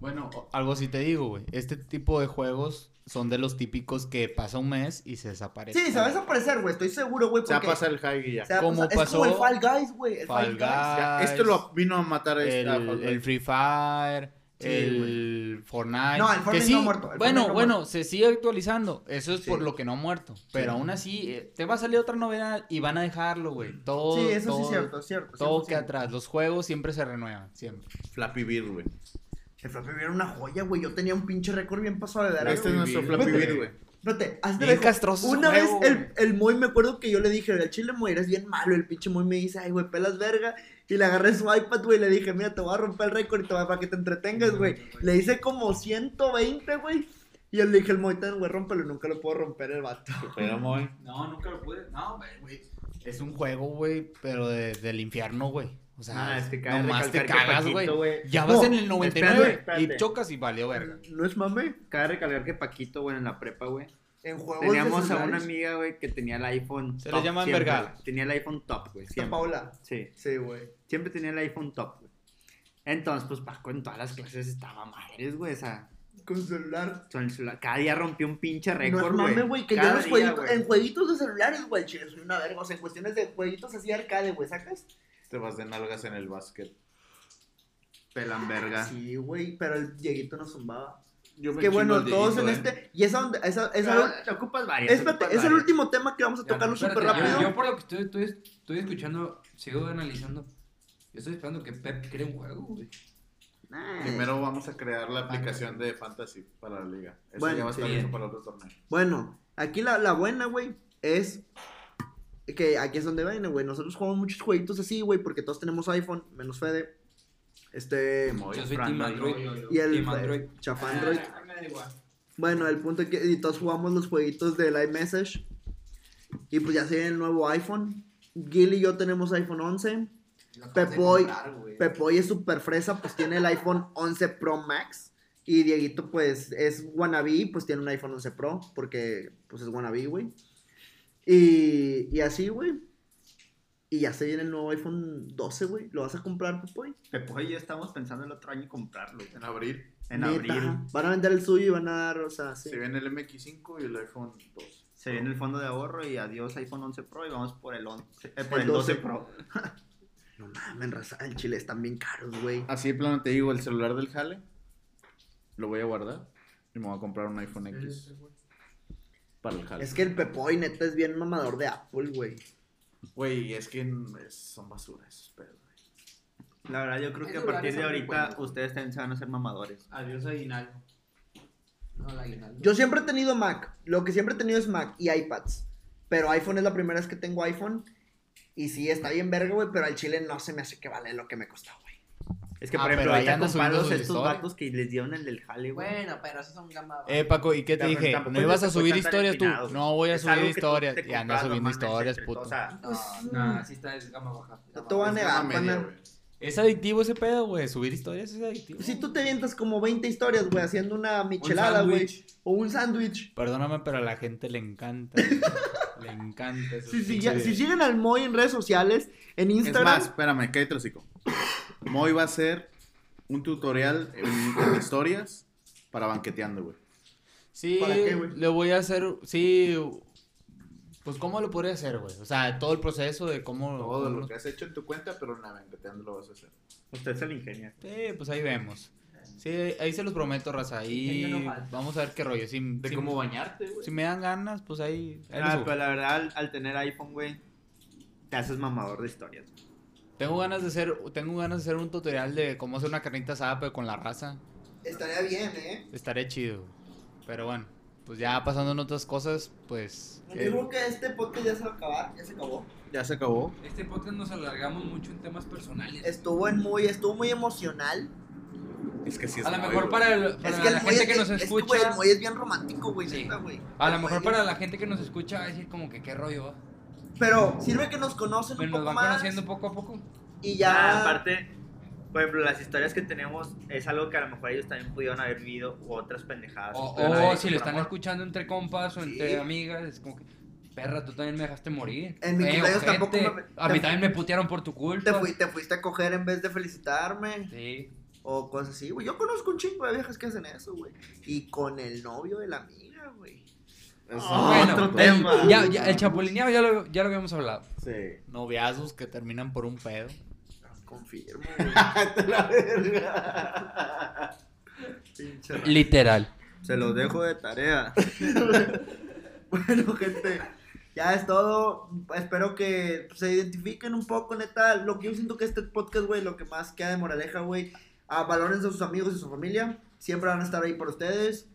Bueno, o- algo sí te digo, güey. Este tipo de juegos son de los típicos que pasa un mes y se desaparece. Sí, se va a desaparecer, güey. Estoy seguro, güey. Se va a pasar el high y ya. se va a Como pasar- Es como el pasó Fall Guys, güey. El Fall, Fall Guys. Esto lo vino a matar a el, esta Fall Guys. el Free Fire, Sí, el Fortnite. No, el que Fortnite sí, no ha muerto, el bueno, no bueno, se sigue actualizando. Eso es Sí. por lo que no ha muerto. Pero aún así, eh, te va a salir otra novedad y van a dejarlo, güey. Todo, Sí, eso sí todo, es cierto, es cierto. Todo 100%. queda atrás. Los juegos siempre se renuevan, siempre. Flappy Bird, güey. El Flappy Bird era una joya, güey. Yo tenía un pinche récord bien pasado de verga. Este es nuestro Flappy. Bird, güey. Espérate, hazte Bien dejo. castroso Una juego, vez el, el Moy me acuerdo que yo le dije, el chile Moy, eres bien malo. El pinche Moy me dice, ay, güey, pelas verga. Y le agarré su iPad, güey, y le dije, mira, te voy a romper el récord y te voy a- para que te entretengas, güey. Le hice como 120, güey. Y yo le dije, el Moy, ten, güey, rómpelo. Nunca lo puedo romper el vato. Pero muy. No, nunca lo pude. No, güey. Es un juego, güey, pero de- del infierno, güey. O sea, Ah, es que nomás te cagas, güey. Ya vas No, en el 99 espérate, y chocas y valió verga. ¿No es mame? Cabe recalcar que Paquito, güey, en la prepa, güey. En juegos Teníamos de a una amiga, güey, que tenía el iPhone Se top le llama siempre, envergada. güey. Tenía el iPhone top, güey. Esta Siempre. Paula. Sí. Sí, güey. Siempre tenía el iPhone top, güey. Entonces, pues Paco en todas las clases estaba madres, güey. O sea, Con celular. con el celular- cada día rompió un pinche No récord, güey. mame, güey, que Cada en los día, jueguitos, güey. en jueguitos de celulares, güey, chile, soy una verga. O sea, en cuestiones de jueguitos así arcade, güey, ¿sacas? Te vas de nalgas en el básquet. Pelan verga. Sí, güey, pero el Dieguito nos zumbaba. Yo me Que bueno, todos en ¿eh? este. Y esa onda, esa, esa, te ocupas varias. te espérate, ocupas es el último tema que vamos a tocarlo súper rápido. Yo, por lo que estoy, estoy, estoy escuchando, sigo analizando. Yo estoy esperando que Pep cree un juego, güey. Primero vamos a crear la aplicación de Fantasy para la liga. Eso Bueno, ya va a estar sí. listo para otro torneo. Bueno, aquí la, la buena, güey, es que aquí es donde viene, güey. Nosotros jugamos muchos jueguitos así, güey, porque todos tenemos iPhone, menos Fede. Este. Como Yo soy Team Android. yo- yo- Y el Team Android. chafa Android. Ah, me da igual. Bueno, el punto es que y todos jugamos los jueguitos de iMessage. Y pues ya se viene el nuevo iPhone. Gil y yo tenemos iPhone 11. Pepoy, Pepoy es super fresa, pues tiene el iPhone 11 Pro Max. Y Dieguito, pues es wannabe, pues tiene un iPhone 11 Pro, porque pues es wannabe, güey. Y, y así, güey. Y ya se viene el nuevo iPhone 12, güey. ¿Lo vas a comprar, Pepoy? Pepo y yo estamos pensando el otro año comprarlo. güey. En abril. En Neta. abril. Van a vender el suyo y van a dar, o sea, sí. Se viene el MX5 y el iPhone 2. Se viene el fondo de ahorro y adiós iPhone 11 Pro y vamos por el, 11, eh, por El el 12 12. Pro. No mames, raza, el chile están bien caros, güey. Así de plano te digo, el celular del Jale. Lo voy a guardar. Y me voy a comprar un iPhone X. Para el Jale. Es que el Pepoy, neta, es bien mamador de Apple, güey. Güey, es que son basura esos pedos, güey. La verdad, yo creo que a partir de ahorita ustedes también se van a hacer mamadores. Adiós aguinaldo. No, la aguinaldo. Yo siempre he tenido Mac. Lo que siempre he tenido es Mac y iPads. Pero iPhone es la primera vez que tengo iPhone. Y sí, está bien verga, güey, pero al chile no se me hace que vale lo que me costó. Es que, Ah, por ejemplo, ahí andan subiendo estos vatos que les dieron el del jale, güey. Bueno, pero esos son gama baja. Eh, Paco, ¿y qué te Pero dije? ¿No es ibas a subir historias tú? No voy a Es subir historias. Y andas subiendo historias, puto. O sea, No, No, sí está es gama baja. No te voy a Es negar, pana. Es adictivo ese pedo, güey. Subir historias es adictivo. Si tú te avientas como 20 historias, güey, haciendo una michelada, güey. O un sándwich. Perdóname, pero a la gente le encanta. le encanta eso. Si, si, ya- si siguen al Moy en redes sociales, en Es Instagram. más, espérame, cállate el hocico. Moy va a hacer un tutorial en, en historias para banqueteando, güey. Sí, ¿Para qué, güey? le voy a hacer, sí, pues cómo lo podría hacer, güey. O sea, todo el proceso de cómo... Todo cómo- lo que has hecho en tu cuenta, pero la banqueteando lo vas a hacer. Usted se lo ingenia. Sí, pues ahí vemos. Sí, ahí se los prometo, raza. Ahí no vamos a ver qué rollo. Si, De si- cómo bañarte, güey. si me dan ganas, pues ahí... ahí Ah, pero la verdad, al, al tener iPhone, güey, te haces mamador de historias. Tengo ganas de hacer, tengo ganas de hacer un tutorial de cómo hacer una carnita asada, pero con la raza. Estaría bien, ¿eh? Estaría chido. Pero bueno, pues ya pasando en otras cosas, pues... Yo eh, creo que este podcast ya se va a acabar, ya se acabó. Ya se acabó. Este podcast nos alargamos mucho en temas personales. Estuvo en muy, estuvo muy emocional. Es que sí es a lo mejor para, el- para es que la gente es, que nos es que, escucha. güey, el Moy es bien romántico, güey, Sí. neta, güey. A lo mejor para la gente que nos escucha va a decir como que qué rollo va. Pero sirve que nos conocen Pero un nos poco van más. conociendo poco a poco. Y Ya, ya. aparte, por ejemplo, las historias que tenemos es algo que a lo mejor ellos también pudieron haber vivido u otras pendejadas. O, o haber si le por están amor. escuchando entre compas o Sí. entre amigas, es como que, perra, tú también me dejaste morir. En mi Eh, cumpleaños ojete, tampoco me- A mí también me putearon por tu culpa. Te, fui- te fuiste a coger en vez de felicitarme. Sí. O cosas así, güey. Yo conozco un chingo de viejas que hacen eso, güey. Y con el novio de la amiga. Es Bueno, otro el- tema. Ya, ya, el chapulineado ya lo, ya lo habíamos hablado. Sí. Noviazos que terminan por un pedo. Confirmo, la verga. Literal. Se los dejo de tarea. Bueno, gente, ya es todo. Espero que se identifiquen un poco, neta. Lo que yo siento que este podcast, güey, lo que más queda de moraleja, güey. A valores de sus amigos y su familia. Siempre van a estar ahí por ustedes.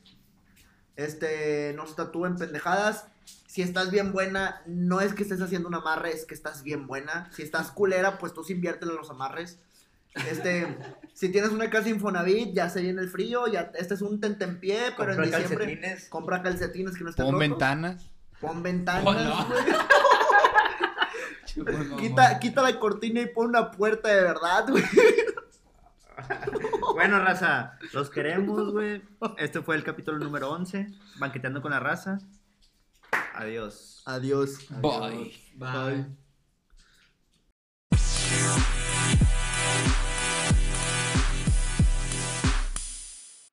Este, no se tatúen pendejadas. Si estás bien buena, no es que estés haciendo un amarre, es que estás bien buena. Si estás culera, pues tú sí inviértele en los amarres. Este, si tienes una casa Infonavit, ya se viene el frío, ya este es un tentempié, pero en Compra diciembre calcetines. compra calcetines que no estén Pon rotos. ventanas. Pon ventanas, Oh, no. güey. Quita, quita la cortina y pon una puerta de verdad, güey. bueno, raza, los queremos, güey. Este fue el capítulo número 11, Banqueteando con la raza. Adiós. Adiós. Bye. Bye.